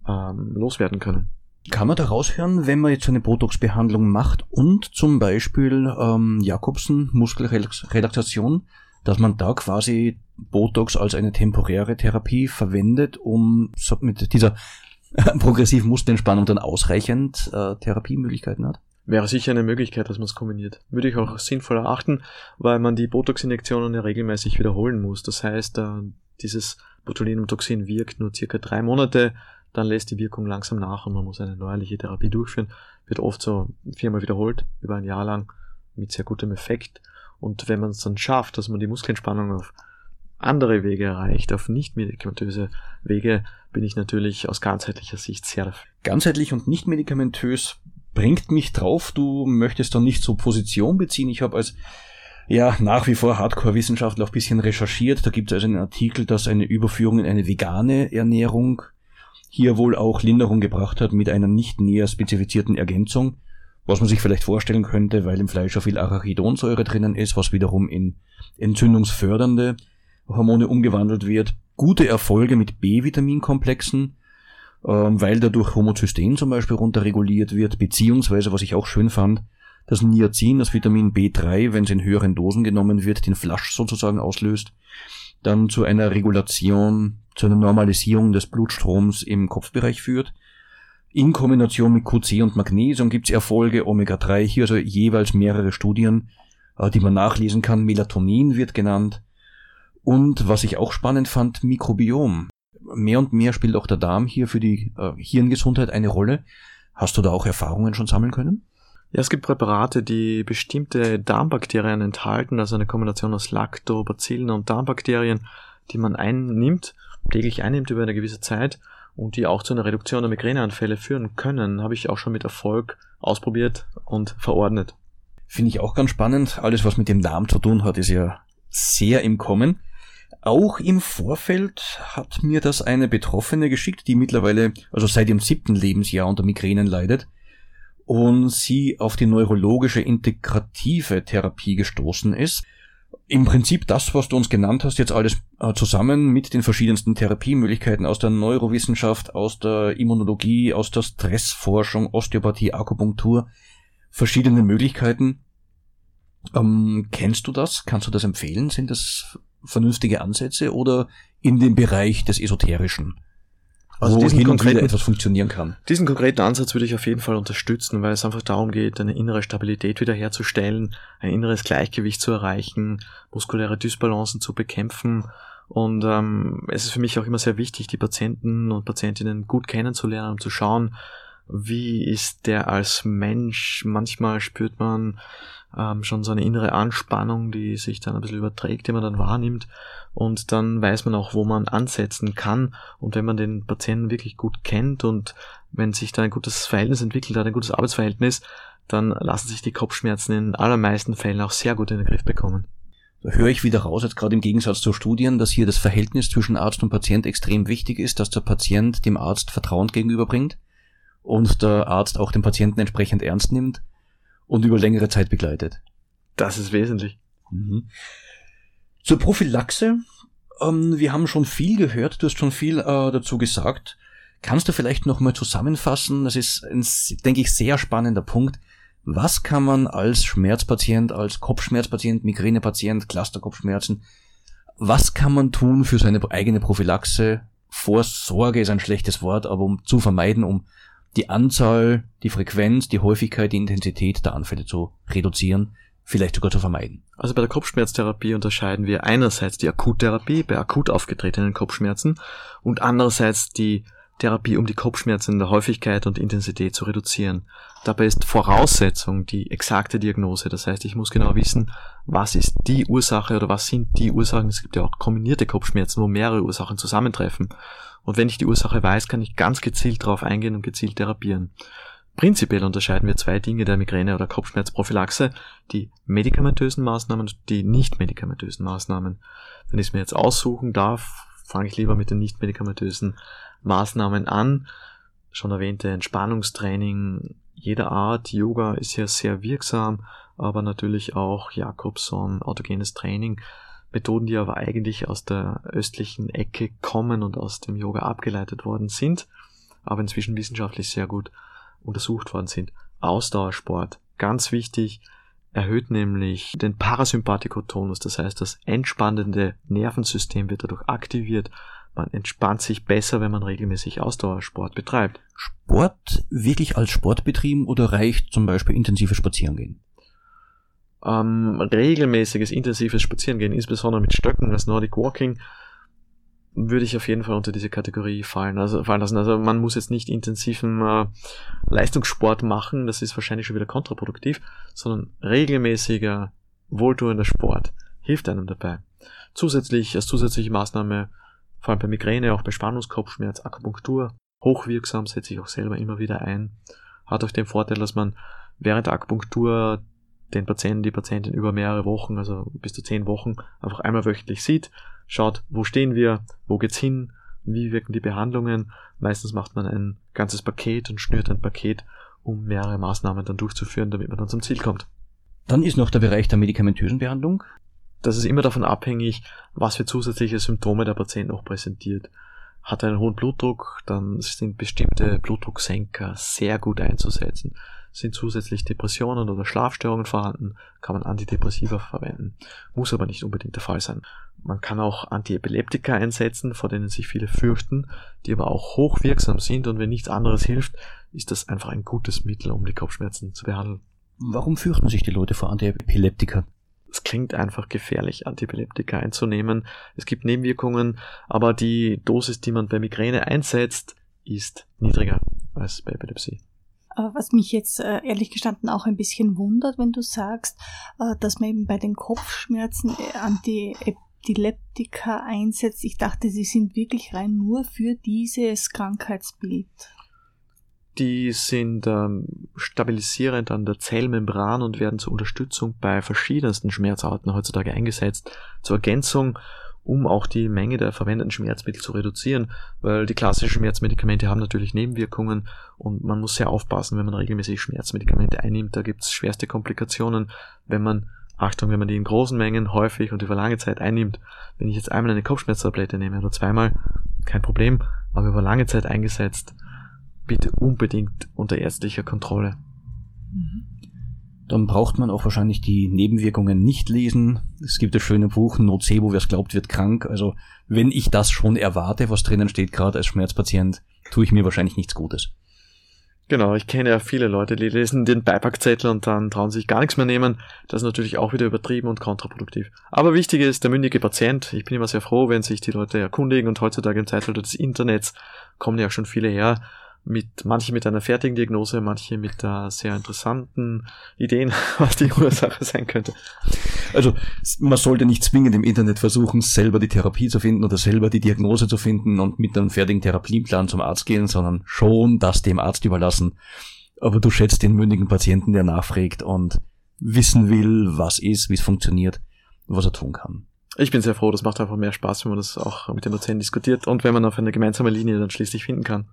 ähm, loswerden können. Kann man da raushören, wenn man jetzt eine Botox-Behandlung macht und zum Beispiel ähm, Jakobsen Muskelrelaxation, dass man da quasi Botox als eine temporäre Therapie verwendet, um mit dieser progressiven Muskelentspannung dann ausreichend äh, Therapiemöglichkeiten hat? wäre sicher eine Möglichkeit, dass man es kombiniert. Würde ich auch sinnvoll erachten, weil man die Botox-Injektionen ja regelmäßig wiederholen muss. Das heißt, äh, dieses Botulinumtoxin wirkt nur circa drei Monate, dann lässt die Wirkung langsam nach und man muss eine neuerliche Therapie durchführen. Wird oft so viermal wiederholt, über ein Jahr lang, mit sehr gutem Effekt. Und wenn man es dann schafft, dass man die Muskelentspannung auf andere Wege erreicht, auf nicht medikamentöse Wege, bin ich natürlich aus ganzheitlicher Sicht sehr dafür. Ganzheitlich und nicht medikamentös bringt mich drauf, du möchtest doch nicht so Position beziehen. Ich habe als ja, nach wie vor Hardcore-Wissenschaftler auch ein bisschen recherchiert. Da gibt es also einen Artikel, dass eine Überführung in eine vegane Ernährung hier wohl auch Linderung gebracht hat mit einer nicht näher spezifizierten Ergänzung, was man sich vielleicht vorstellen könnte, weil im Fleisch auch viel Arachidonsäure drinnen ist, was wiederum in entzündungsfördernde Hormone umgewandelt wird. Gute Erfolge mit B-Vitaminkomplexen, ähm, weil dadurch Homozystein zum Beispiel runterreguliert wird, beziehungsweise, was ich auch schön fand, das Niacin, das Vitamin B3, wenn es in höheren Dosen genommen wird, den Flasch sozusagen auslöst, dann zu einer Regulation, zu einer Normalisierung des Blutstroms im Kopfbereich führt. In Kombination mit QC und Magnesium gibt es Erfolge, Omega-3, hier also jeweils mehrere Studien, äh, die man nachlesen kann. Melatonin wird genannt. Und was ich auch spannend fand, Mikrobiom mehr und mehr spielt auch der Darm hier für die äh, Hirngesundheit eine Rolle. Hast du da auch Erfahrungen schon sammeln können? Ja, es gibt Präparate, die bestimmte Darmbakterien enthalten, also eine Kombination aus Lactobacillen und Darmbakterien, die man einnimmt, täglich einnimmt über eine gewisse Zeit und die auch zu einer Reduktion der Migräneanfälle führen können, habe ich auch schon mit Erfolg ausprobiert und verordnet. Finde ich auch ganz spannend. Alles, was mit dem Darm zu tun hat, ist ja sehr im Kommen. Auch im Vorfeld hat mir das eine Betroffene geschickt, die mittlerweile, also seit ihrem siebten Lebensjahr unter Migränen leidet und sie auf die neurologische integrative Therapie gestoßen ist. Im Prinzip das, was du uns genannt hast, jetzt alles äh, zusammen mit den verschiedensten Therapiemöglichkeiten aus der Neurowissenschaft, aus der Immunologie, aus der Stressforschung, Osteopathie, Akupunktur, verschiedene Möglichkeiten. Ähm, kennst du das? Kannst du das empfehlen? Sind das vernünftige Ansätze oder in dem Bereich des Esoterischen? Also wo hin und wieder konkreten- etwas funktionieren kann. Diesen konkreten Ansatz würde ich auf jeden Fall unterstützen, weil es einfach darum geht, eine innere Stabilität wiederherzustellen, ein inneres Gleichgewicht zu erreichen, muskuläre Dysbalancen zu bekämpfen. Und ähm, es ist für mich auch immer sehr wichtig, die Patienten und Patientinnen gut kennenzulernen, um zu schauen, wie ist der als Mensch. Manchmal spürt man ähm, schon so eine innere Anspannung, die sich dann ein bisschen überträgt, die man dann wahrnimmt. Und dann weiß man auch, wo man ansetzen kann. Und wenn man den Patienten wirklich gut kennt und wenn sich da ein gutes Verhältnis entwickelt hat, ein gutes Arbeitsverhältnis, dann lassen sich die Kopfschmerzen in allermeisten Fällen auch sehr gut in den Griff bekommen. Da höre ich wieder raus, jetzt gerade im Gegensatz zu Studien, dass hier das Verhältnis zwischen Arzt und Patient extrem wichtig ist, dass der Patient dem Arzt Vertrauen gegenüberbringt und der Arzt auch den Patienten entsprechend ernst nimmt und über längere Zeit begleitet. Das ist wesentlich. Mhm. Zur Prophylaxe. Ähm, wir haben schon viel gehört, du hast schon viel äh, dazu gesagt. Kannst du vielleicht nochmal zusammenfassen? Das ist ein, denke ich, sehr spannender Punkt. Was kann man als Schmerzpatient, als Kopfschmerzpatient, Migränepatient, Clusterkopfschmerzen, was kann man tun für seine eigene Prophylaxe? Vorsorge ist ein schlechtes Wort, aber um zu vermeiden, um die Anzahl, die Frequenz, die Häufigkeit, die Intensität der Anfälle zu reduzieren, vielleicht sogar zu vermeiden. Also bei der Kopfschmerztherapie unterscheiden wir einerseits die Akuttherapie bei akut aufgetretenen Kopfschmerzen und andererseits die Therapie, um die Kopfschmerzen in der Häufigkeit und Intensität zu reduzieren. Dabei ist Voraussetzung die exakte Diagnose. Das heißt, ich muss genau wissen, was ist die Ursache oder was sind die Ursachen. Es gibt ja auch kombinierte Kopfschmerzen, wo mehrere Ursachen zusammentreffen. Und wenn ich die Ursache weiß, kann ich ganz gezielt darauf eingehen und gezielt therapieren. Prinzipiell unterscheiden wir zwei Dinge der Migräne- oder Kopfschmerzprophylaxe, die medikamentösen Maßnahmen und die nicht medikamentösen Maßnahmen. Wenn ich es mir jetzt aussuchen darf, fange ich lieber mit den nicht medikamentösen Maßnahmen an. Schon erwähnte Entspannungstraining jeder Art, Yoga ist hier sehr wirksam, aber natürlich auch Jakobson, autogenes Training, Methoden, die aber eigentlich aus der östlichen Ecke kommen und aus dem Yoga abgeleitet worden sind, aber inzwischen wissenschaftlich sehr gut untersucht worden sind. Ausdauersport, ganz wichtig, erhöht nämlich den Parasympathikotonus, das heißt, das entspannende Nervensystem wird dadurch aktiviert. Man entspannt sich besser, wenn man regelmäßig Ausdauersport betreibt. Sport wirklich als Sport betrieben oder reicht zum Beispiel intensives Spazierengehen? Ähm, regelmäßiges, intensives Spazierengehen, insbesondere mit Stöcken, das Nordic Walking, würde ich auf jeden Fall unter diese Kategorie fallen, also fallen lassen. Also man muss jetzt nicht intensiven äh, Leistungssport machen, das ist wahrscheinlich schon wieder kontraproduktiv, sondern regelmäßiger, wohltuender Sport hilft einem dabei. Zusätzlich, als zusätzliche Maßnahme, vor allem bei Migräne, auch bei Spannungskopfschmerz, Akupunktur, hochwirksam, setze ich auch selber immer wieder ein. Hat auch den Vorteil, dass man während der Akupunktur den Patienten, die Patientin über mehrere Wochen, also bis zu zehn Wochen, einfach einmal wöchentlich sieht, schaut, wo stehen wir, wo geht's hin, wie wirken die Behandlungen. Meistens macht man ein ganzes Paket und schnürt ein Paket, um mehrere Maßnahmen dann durchzuführen, damit man dann zum Ziel kommt. Dann ist noch der Bereich der medikamentösen Behandlung. Das ist immer davon abhängig, was für zusätzliche Symptome der Patient noch präsentiert. Hat er einen hohen Blutdruck, dann sind bestimmte Blutdrucksenker sehr gut einzusetzen. Sind zusätzlich Depressionen oder Schlafstörungen vorhanden, kann man Antidepressiva verwenden. Muss aber nicht unbedingt der Fall sein. Man kann auch Antiepileptika einsetzen, vor denen sich viele fürchten, die aber auch hochwirksam sind und wenn nichts anderes hilft, ist das einfach ein gutes Mittel, um die Kopfschmerzen zu behandeln. Warum fürchten sich die Leute vor Antiepileptika? Es klingt einfach gefährlich, Antiepileptika einzunehmen. Es gibt Nebenwirkungen, aber die Dosis, die man bei Migräne einsetzt, ist niedriger als bei Epilepsie. Aber was mich jetzt äh, ehrlich gestanden auch ein bisschen wundert, wenn du sagst, äh, dass man eben bei den Kopfschmerzen äh, Epileptika einsetzt. Ich dachte, sie sind wirklich rein nur für dieses Krankheitsbild. Die sind ähm, stabilisierend an der Zellmembran und werden zur Unterstützung bei verschiedensten Schmerzarten heutzutage eingesetzt. Zur Ergänzung, um auch die Menge der verwendeten Schmerzmittel zu reduzieren, weil die klassischen Schmerzmedikamente haben natürlich Nebenwirkungen und man muss sehr aufpassen, wenn man regelmäßig Schmerzmedikamente einnimmt. Da gibt es schwerste Komplikationen, wenn man Achtung, wenn man die in großen Mengen häufig und über lange Zeit einnimmt, wenn ich jetzt einmal eine Kopfschmerztablette nehme oder zweimal, kein Problem, aber über lange Zeit eingesetzt, bitte unbedingt unter ärztlicher Kontrolle. Dann braucht man auch wahrscheinlich die Nebenwirkungen nicht lesen. Es gibt das schöne Buch Nocebo, wer es glaubt, wird krank. Also wenn ich das schon erwarte, was drinnen steht, gerade als Schmerzpatient, tue ich mir wahrscheinlich nichts Gutes. Genau, ich kenne ja viele Leute, die lesen den Beipackzettel und dann trauen sich gar nichts mehr nehmen. Das ist natürlich auch wieder übertrieben und kontraproduktiv. Aber wichtig ist der mündige Patient. Ich bin immer sehr froh, wenn sich die Leute erkundigen und heutzutage im Zeitalter des Internets kommen ja schon viele her mit manche mit einer fertigen Diagnose, manche mit äh, sehr interessanten Ideen, was die Ursache sein könnte. Also man sollte nicht zwingend im Internet versuchen, selber die Therapie zu finden oder selber die Diagnose zu finden und mit einem fertigen Therapieplan zum Arzt gehen, sondern schon das dem Arzt überlassen. Aber du schätzt den mündigen Patienten, der nachfragt und wissen will, was ist, wie es funktioniert, was er tun kann. Ich bin sehr froh, das macht einfach mehr Spaß, wenn man das auch mit den Patienten diskutiert und wenn man auf eine gemeinsame Linie dann schließlich finden kann.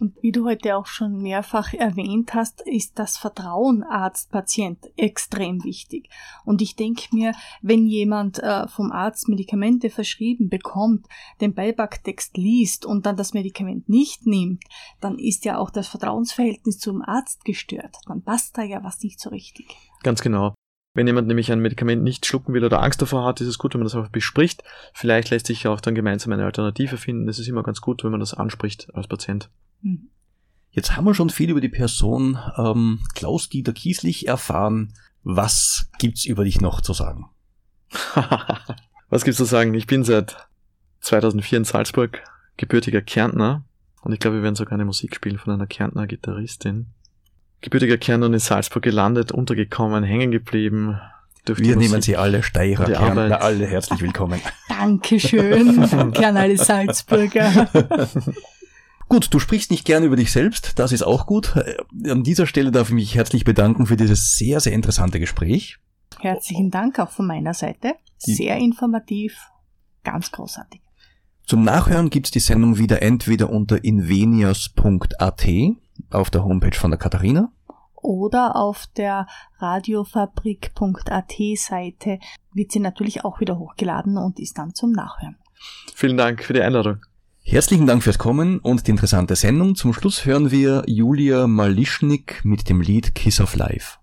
Und wie du heute auch schon mehrfach erwähnt hast, ist das Vertrauen Arzt-Patient extrem wichtig. Und ich denke mir, wenn jemand äh, vom Arzt Medikamente verschrieben bekommt, den Beipacktext liest und dann das Medikament nicht nimmt, dann ist ja auch das Vertrauensverhältnis zum Arzt gestört. Dann passt da ja was nicht so richtig. Ganz genau. Wenn jemand nämlich ein Medikament nicht schlucken will oder Angst davor hat, ist es gut, wenn man das einfach bespricht. Vielleicht lässt sich auch dann gemeinsam eine Alternative finden. Das ist immer ganz gut, wenn man das anspricht als Patient. Hm. Jetzt haben wir schon viel über die Person ähm, Klaus-Dieter Kieslich erfahren. Was gibt's über dich noch zu sagen? Was gibt's zu sagen? Ich bin seit 2004 in Salzburg, gebürtiger Kärntner. Und ich glaube, wir werden sogar eine Musik spielen von einer Kärntner Gitarristin. Gebürtiger Kärntner und in Salzburg gelandet, untergekommen, hängen geblieben. Wir nehmen. Sie alle Steirer, Kärntner, alle herzlich willkommen. Dankeschön, gern alle Salzburger. Gut, du sprichst nicht gern über dich selbst, das ist auch gut. Äh, An dieser Stelle darf ich mich herzlich bedanken für dieses sehr, sehr interessante Gespräch. Herzlichen Dank auch von meiner Seite. Sehr informativ, ganz großartig. Zum Nachhören gibt's die Sendung wieder entweder unter invenias.at auf der Homepage von der Katharina Oder auf der radiofabrik.at Seite wird sie natürlich auch wieder hochgeladen und ist dann zum Nachhören. Vielen Dank für die Einladung. Herzlichen Dank fürs Kommen und die interessante Sendung. Zum Schluss hören wir Julia Malischnik mit dem Lied Kiss of Life.